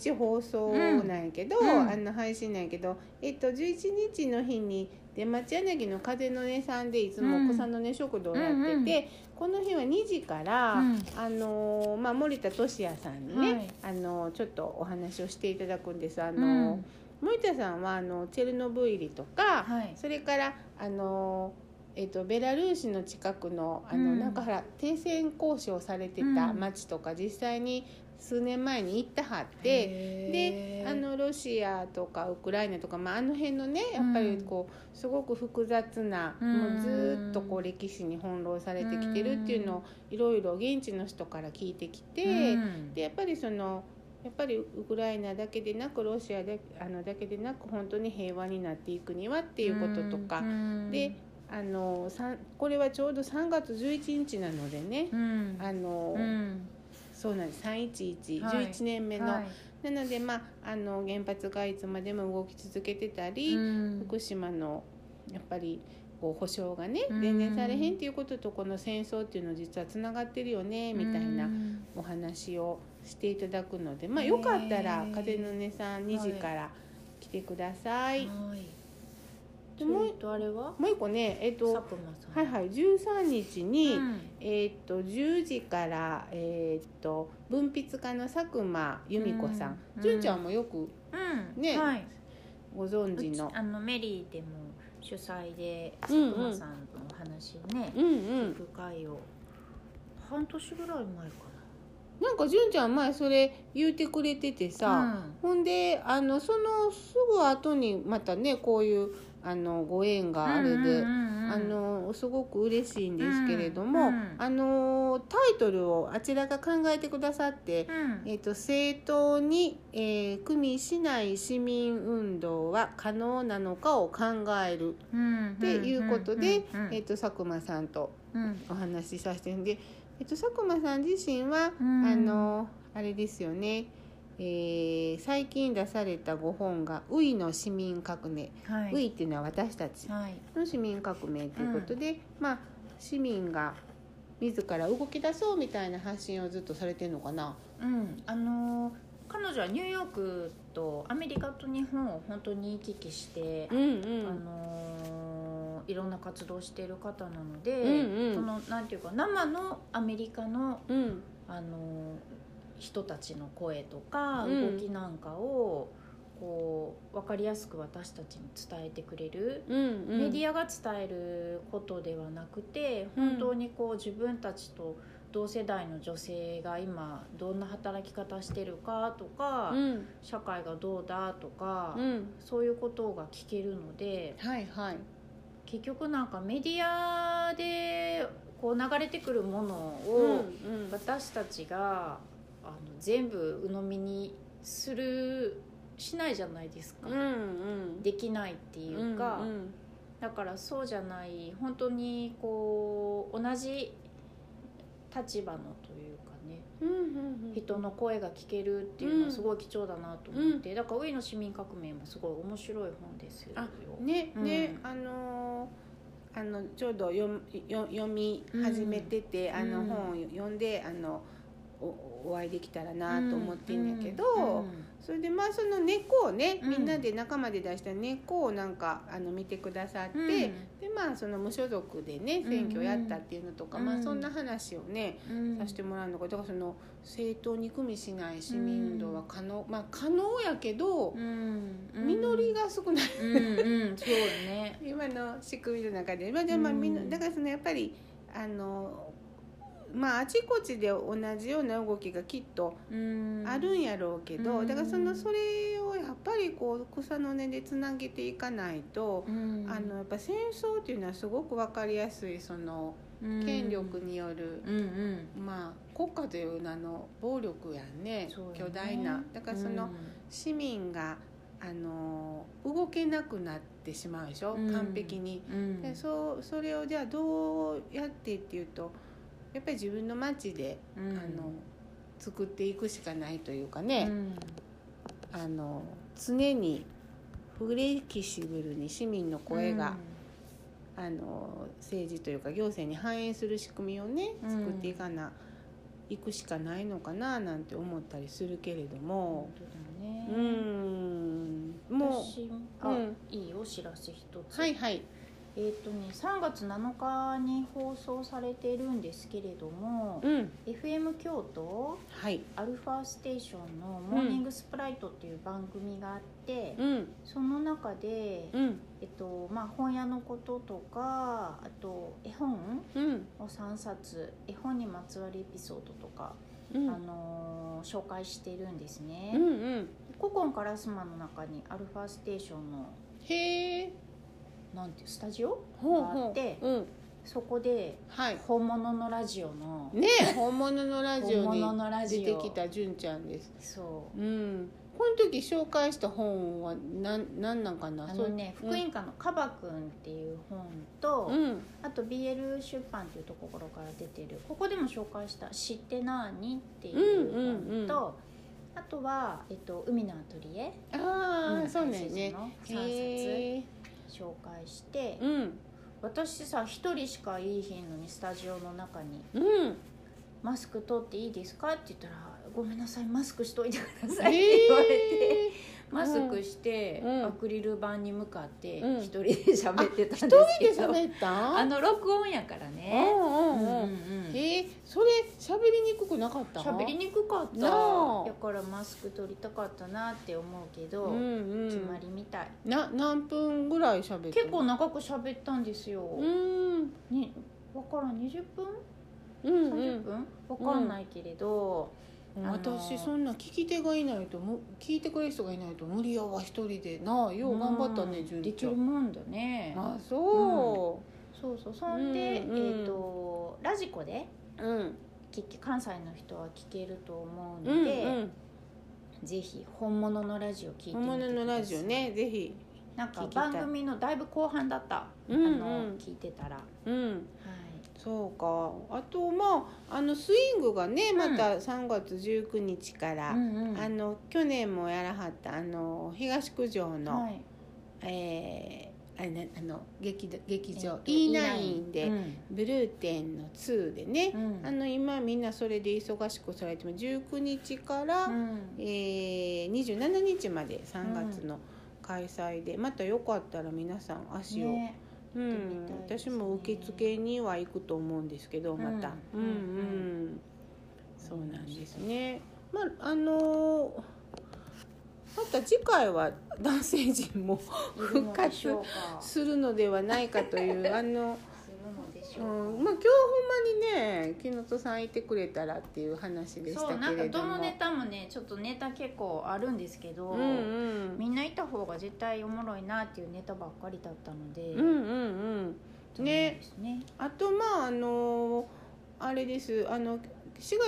日放送なんやけど、うん。うん。あの配信なんやけど、えっと、11日の日に出町柳の風の音さんでいつも草の根食堂やってて、うんうんこの日は2時から、うん。あのーまあ、森田俊也さんにね、はい。あのーちょっとお話をしていただくんです。あのうーん。森田さんはあのチェルノブイリとか、はい。それからあのーえっとベラルーシの近くのあの、うん。なんかほら停戦交渉されてた町とか、実際に数年前に行ったはって。でであのロシアとかウクライナとか、まあ、あの辺のねやっぱりこうすごく複雑な、うん。もうずーっとこう歴史に翻弄されてきてるっていうのをいろいろ現地の人から聞いてきて、でやっぱりそのやっぱりウクライナだけでなくロシアだあのだけでなく本当に平和になっていくにはっていうこととか、でああのこれはちょうど3月11日なのでね、うん。あの、うんそうなんです。311、はい。11年目の、はい。なのでまああの原発がいつまでも動き続けてたり、うん。福島のやっぱりこう保障がねうん。全然されへんっていうこととこの戦争っていうの実はつながってるよねみたいなうんお話をしていただくのでまあよかったら風の音さん2時から来てください。はいでもうそれとあれは？もう一個ねえっと佐久間さん。はいはい13日に、うん。えーっと10時から、えーっと文筆家の佐久間由美子さん、うん。純ちゃんもよくうん。ねはい。ご存知の。あのメリーでも主催で佐うんうん。久間さんのお話をね、うんうん。聞く会を。半年ぐらい前かな。んか純ちゃん前それ言うてくれててなさ、ほんであのそのすぐ後にまたねこういうあのご縁があれで、あのすごく嬉しいんですけれども、あのタイトルをあちらが考えてくださってうん。えー、と政党に、えー組みしない市民運動は可能なのかを考える。うんっていうことで、えー、と佐久間さんとうん。お話しさせてるんで、えー、と佐久間さん自身は、うん。あのあれですよね、えー最近出されたご本が「ウイの市民革命」はい。ウイっていうのは私たち。はい。の市民革命ということで、まあ市民が自ら動き出そうみたいな発信をずっとされてるのかな。うん。あの彼女はニューヨークとアメリカと日本を本当に行き来して、うんうん。あのいろんな活動をしている方なので、うんうん。そのなんていうか生のアメリカのうん。あの人たちの声とかうん。動きなんかを、こう分かりやすく私たちに伝えてくれる、うんうん、メディアが伝えることではなくてうん。本当にこう自分たちと同世代の女性が今どんな働き方してるかとか、うん。社会がどうだとか、うん、そういうことが聞けるのではいはい。結局なんかメディアでこう流れてくるものを、うんうん。私たちがあの全部鵜呑みにするしないじゃないですか、うんうん、できないっていうか、うんだからそうじゃない本当にこう同じ立場のというかねうんうんうん、人の声が聞けるっていうのはすごい貴重だなと思って、だから「ウイの市民革命」もすごい面白い本ですよ。あねうん。ね、あのーあのちょうど読み始めてて、うん。あのうん。本を読んであのおお会いできたらなと思ってんやけど、うんそれでまあその根っこをね、うん。みんなで仲間で出した根っこをなんかあの見てくださって、うん。でまあその無所属でね選挙やったっていうのとか、うん。まあそんな話をね、うん。させてもらうのかだからその政党に組みしない市民運動は可能、まあ可能やけど、うん。実りが少ない、うんうん。そうね。今の仕組みの中で、まあ、でもまあみんなうん。だからそのやっぱりあのまああちこちで同じような動きがきっとうん。あるんやろうけど、うん。だからそのそれをやっぱりこう草の根でつなげていかないと、うん。あのやっぱ戦争っていうのはすごく分かりやすいそのうん。権力による、うんうん。まあ国家という名の暴力やんねね。巨大な。だからその、市民があの動けなくなってしまうでしょ、うん。完璧に。うん。でそうそれをじゃあどうやってっていうとやっぱり自分の町で、うん。あの作っていくしかないというかね、うん。あの常にフレキシブルに市民の声が、あの政治というか行政に反映する仕組みをねうん。作っていかな、いくしかないのかななんて思ったりするけれども。ね。うーん。も私うあ、うん。いいお知らせ一つ。はいはいえっ、とね3月7日に放送されているんですけれども、うん。FM 京都はい。アルファステーションの「モーニングスプライト」っていう番組があって、うん。その中で、うん。えっとまあ、本屋のこととかあと絵本うん。を3冊絵本にまつわるエピソードとか、うん。あのー紹介しているんですね。うんうん。古今カラスマの中にアルファステーションのへえなんていうスタジオがあほってううん。そこではい。本物のラジオのねえ。本物のラジオに出てきた純ちゃんです。そう。ん。この時紹介した本はなんなんなんかな？あのね福音家のカバくんっていう本と、うん。あと BL 出版っていうところから出てる。ここでも紹介した「知ってなーに?」っていううんうんうん。本と、あとは、えっと「海のアトリエ。ああ、うんそうねね。の3へえ冊紹介して、うん私さ一人しかいいひんのにスタジオの中にうん「マスク取っていいですか?」って言ったら「ごめんなさいマスクしといてください」ってへ言われて。えマスクして、うん。アクリル板に向かってうん。一人で喋ってたんですけ一ど、人で喋った？あの録音やからね。うんうんうん。うんうんへえそれ喋りにくくなかった？喋りにくかった。だからマスク取りたかったなって思うけど、うん決まうりみたい。んな何分ぐらい喋った結構長く喋ったんですよ、うん。に分からん20分？うんう30ん分？分かんないけれど、あの私そんな聞き手がいないとむ聞いてくれる人がいないと無理やわ一人でなあよう頑張ったねうんできるもんだね。あそそうそうそんで、うんうんえっ、とラジコでううん関西の人は聞けると思ううんので、うんぜひ本物のラジオ聞いて本さい。物のラジオねぜひ。なんか番組のだいぶ後半だった、うんうん。あの聞いてたら、はうん。い、そうか。あとまああのスイングがねまた3月19日から、うんうん。あの去年もやらはったあの東九条の、はい。えーあれねあの劇場劇場、えっと E9 で、うん。ブルーテンの2でね、うん。あの今みんなそれで忙しくされても19日から、うん。えー、27日まで3月の開催で、またよかったら皆さん足を、ねうん私ねも受付には行くと思うんですけどまた、ううん。んうん。そうなんですね。まああのーまた次回は男性陣も 復活すするのではないかというあの、しうょうか、ん、まあ今日ほんまにね木本さんいてくれたらっていう話でしそうたなんかどけれどものネタもねちょっとネタ結構あるんですけど、うんうん。みんないた方が絶対おもろいなっていうネタばっかりだったので、うんうんうん。ね。ね。あとまああのあれです。あの4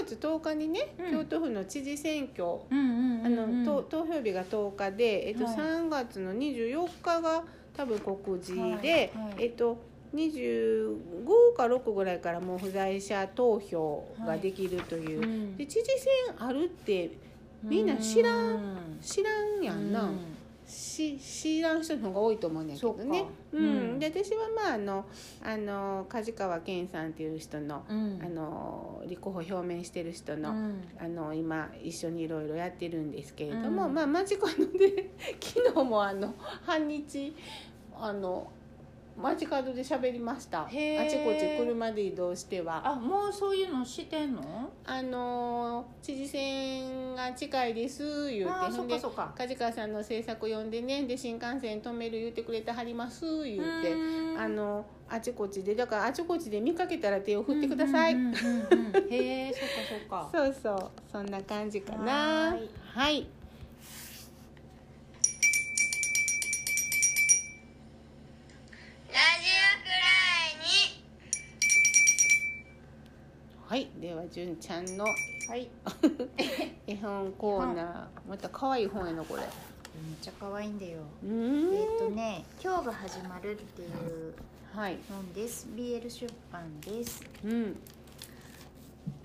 月10日にね、うん。京都府の知事選挙。うんうんあうんうん。の、と投票日が10日で、えっとはい。3月の24日が多分告示で、はいはい。えっと25か6ぐらいからもう不在者投票ができるという、うん。で知事選あるってみんな知らんうん。知らんやんな、うん。し知らん人の方が多いと思うねんだけどね。そうか。うん。うん。で私はまああのあの梶川健さんっていう人の、うん。あの立候補表明してる人の、うん。あの今一緒にいろいろやってるんですけれども、うん。まあ間近ので 昨日もあの半日あの街角で喋りました。あちこち車で移動しては。あもうそういうのしてんの？あの知事選が近いです言うて。そほそっか。梶川さんの制作読んでねで新幹線止める言ってくれてはります言うて。うん。あのあちこちでだからあちこちで見かけたら手を振ってください、うんうんへえそっかそっか。そうそう。そんな感じかはなはいはい。では純ちゃんのはい。絵本コーナー。また可愛い本やのこれ。めっちゃ可愛いんだよ。えっとね「今日が始まる」っていうはい。本です。BL 出版です。うん。こ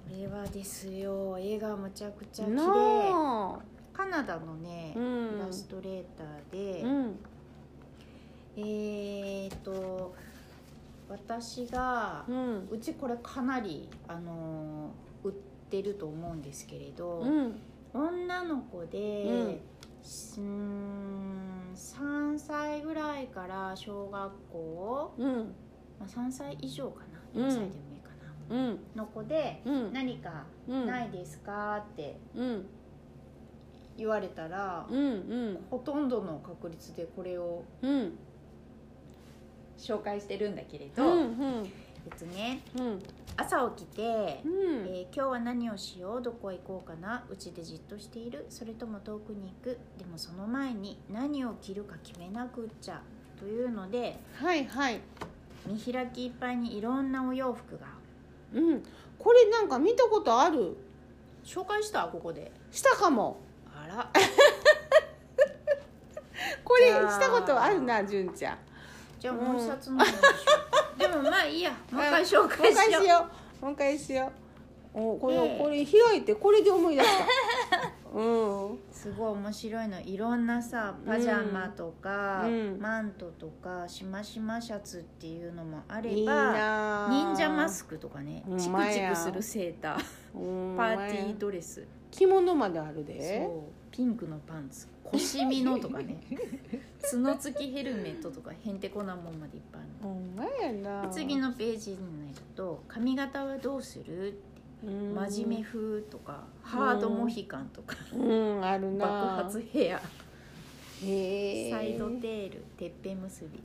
れはですよ。絵がむちゃくちゃ綺麗。カナダのね、うん。イラストレーターで、うん。えーっと私がう、ん。うちこれかなりあのー売ってると思うんですけれど、うん。女の子で、うんうーん3歳ぐらいから小学校、うん。まあ、3歳以上かな？うん。4歳でもいいかな、うん。の子で、うん。何かうん。ないですか？ってうん。言われたら、うんうん。ほとんどの確率でこれをうん紹介してるんだけれうど、んうん。えっとねうん。朝起きて、うん。えー今日は何をしようどこへ行こうかなうちでじっとしているそれとも遠くに行くでもその前に何を着るか決めなくっちゃというのではいはい。見開きいっぱいにいろんなお洋服が。うん。これなんか見たことある？紹介した？ここで。したかも。あら。これしたことあるな純ちゃんじゃあもう一冊の方にしよう。でもまあいいや。もう一回紹介しよう。しよう。もう一回しよう。おこれ、でこれ開いてこれで思い出した。うん。すごい面白いの。いろんなさパジャマとか、うん。マントとかしましまシャツっていうのもあればいいなあ忍者マスクとかね。ほんチクチクするセーター。うんパーティードレス。着物まであるで。そうピンクのパンツ腰身のとかね。角付きヘルメットとかへんてこなもんまでいっぱいあるほんまやな。次のページになると「髪型はどうする?」うん。真面目風とかハードモヒカンとか。うん。あるな。爆発ヘア。サイドテールてっぺん結び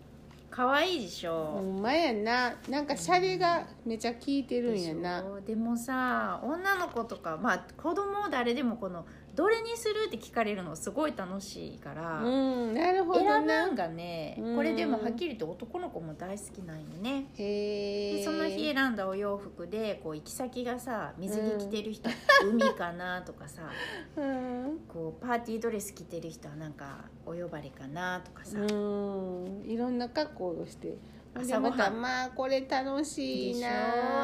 可愛いでしょ、ほんまやな。なんかシャレがめちゃ効いてるんやな。でもさ女の子とかまあ子供誰でもこのどれにするって聞かれるのすごい楽しいから、うんなるほど選ぶなんがねうん。これでもはっきり言って男の子も大好きなんよね。へえ。でその日選んだお洋服でこう行き先がさ水着着てる人、海かなとかさ うん。こうパーティードレス着てる人はなんかお呼ばれかなとかさ、うん。いろんな格好をして。朝ごはん。でまあこれ楽しいな。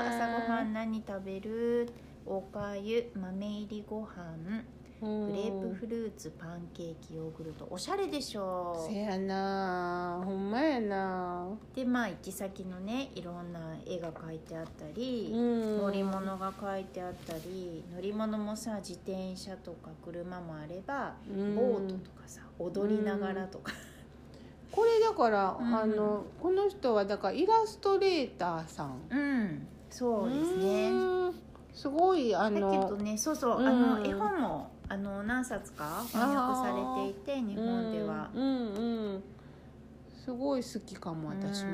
朝ごはん何食べる？おかゆ豆入りご飯。ググレープフルーツパンケーキヨーグルト。おしゃれでしょ。せやな。ほんまやな。でまあ行き先のねいろんな絵が描いてあったり、うん。乗り物が書いてあったり乗り物もさ自転車とか車もあれば、うん。ボートとかさ踊りながらとか、これだから、うん。あのこの人はだからイラストレーターさん。うん。そうですね。うん。すごいあだけどのねそうそう、うん。あの絵本もあの何冊か翻訳されていて日本では。うんうんうん。すごい好きかも私も、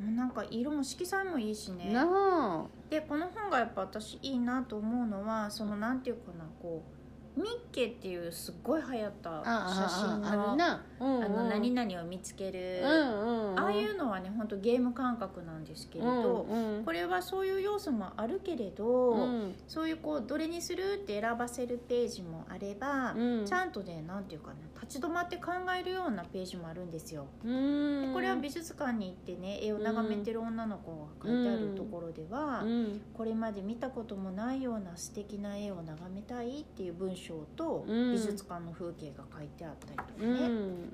うん。なんか色も色彩もいいしね。でこの本がやっぱ私いいなと思うのはそのなんていうかなこうミッケっていうすっごい流行った写真のあの何々を見つける、ああいうのはね本当ゲーム感覚なんですけれど、これはそういう要素もあるけれど、うん。そういうこうどれにするって選ばせるページもあれば、うん。ちゃんとねなんていうかな立ち止まって考えるようなページもあるんですよ。うん。でこれは美術館に行ってね絵を眺めてる女の子が描いてあるところでは、うん。これまで見たこともないような素敵な絵を眺めたいっていう文章と、うん。美術館の風景が書いてあったりとかうね、ん。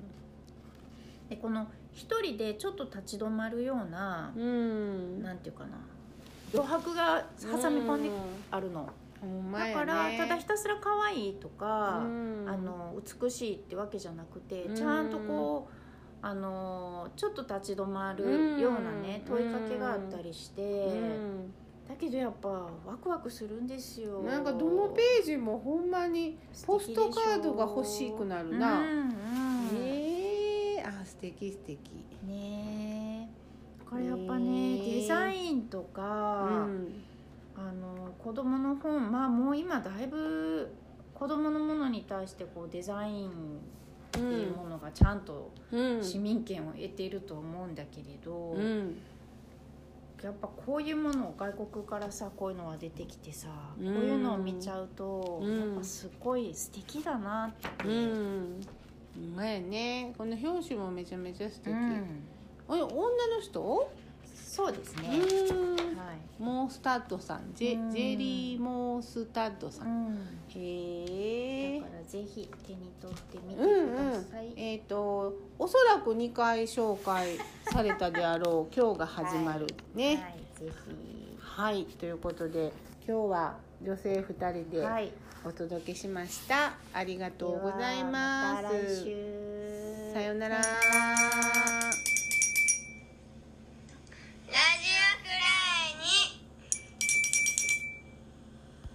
でこの一人でちょっと立ち止まるような、うん。なんていうかな余白が挟み込んであるの、だからただひたすら可愛いとか、うん。あの美しいってわけじゃなくて、うん。ちゃんとこうあのちょっと立ち止まるようなね、うん。問いかけがあったりして、うんだけどやっぱワクワクするんですよ。なんかどのページもほんまにポストカードが欲しくなるな、うんうん。ええあ素敵素敵。ねえ。だからやっぱねデザインとうか、ん。あの子供の本まあもう今だいぶ子供のものに対してこうデザインっていうものがちゃんとうん。市民権を得ていると思うんだけれど、うんやっぱこういうものを外国からさこういうのが出てきてさ、うん。こういうのを見ちゃうと、うん。やっぱすごい素敵だなって、う。んほん。まやねこの表紙もめちゃめちゃ素敵、うん。おい女の人？そうですね、うんはい。モースタッドさん。ジェ,、うん。ジェリーモースタッドさん、うん。へえだからぜひ手に取ってみてうんください、えっ、とおそらく2回紹介されたであろう今日が始まるね。はい。ぜはい、ということで今日は女性2人ひではい。お届けしました、ありがとうございます。また来週。さようなら。さようなら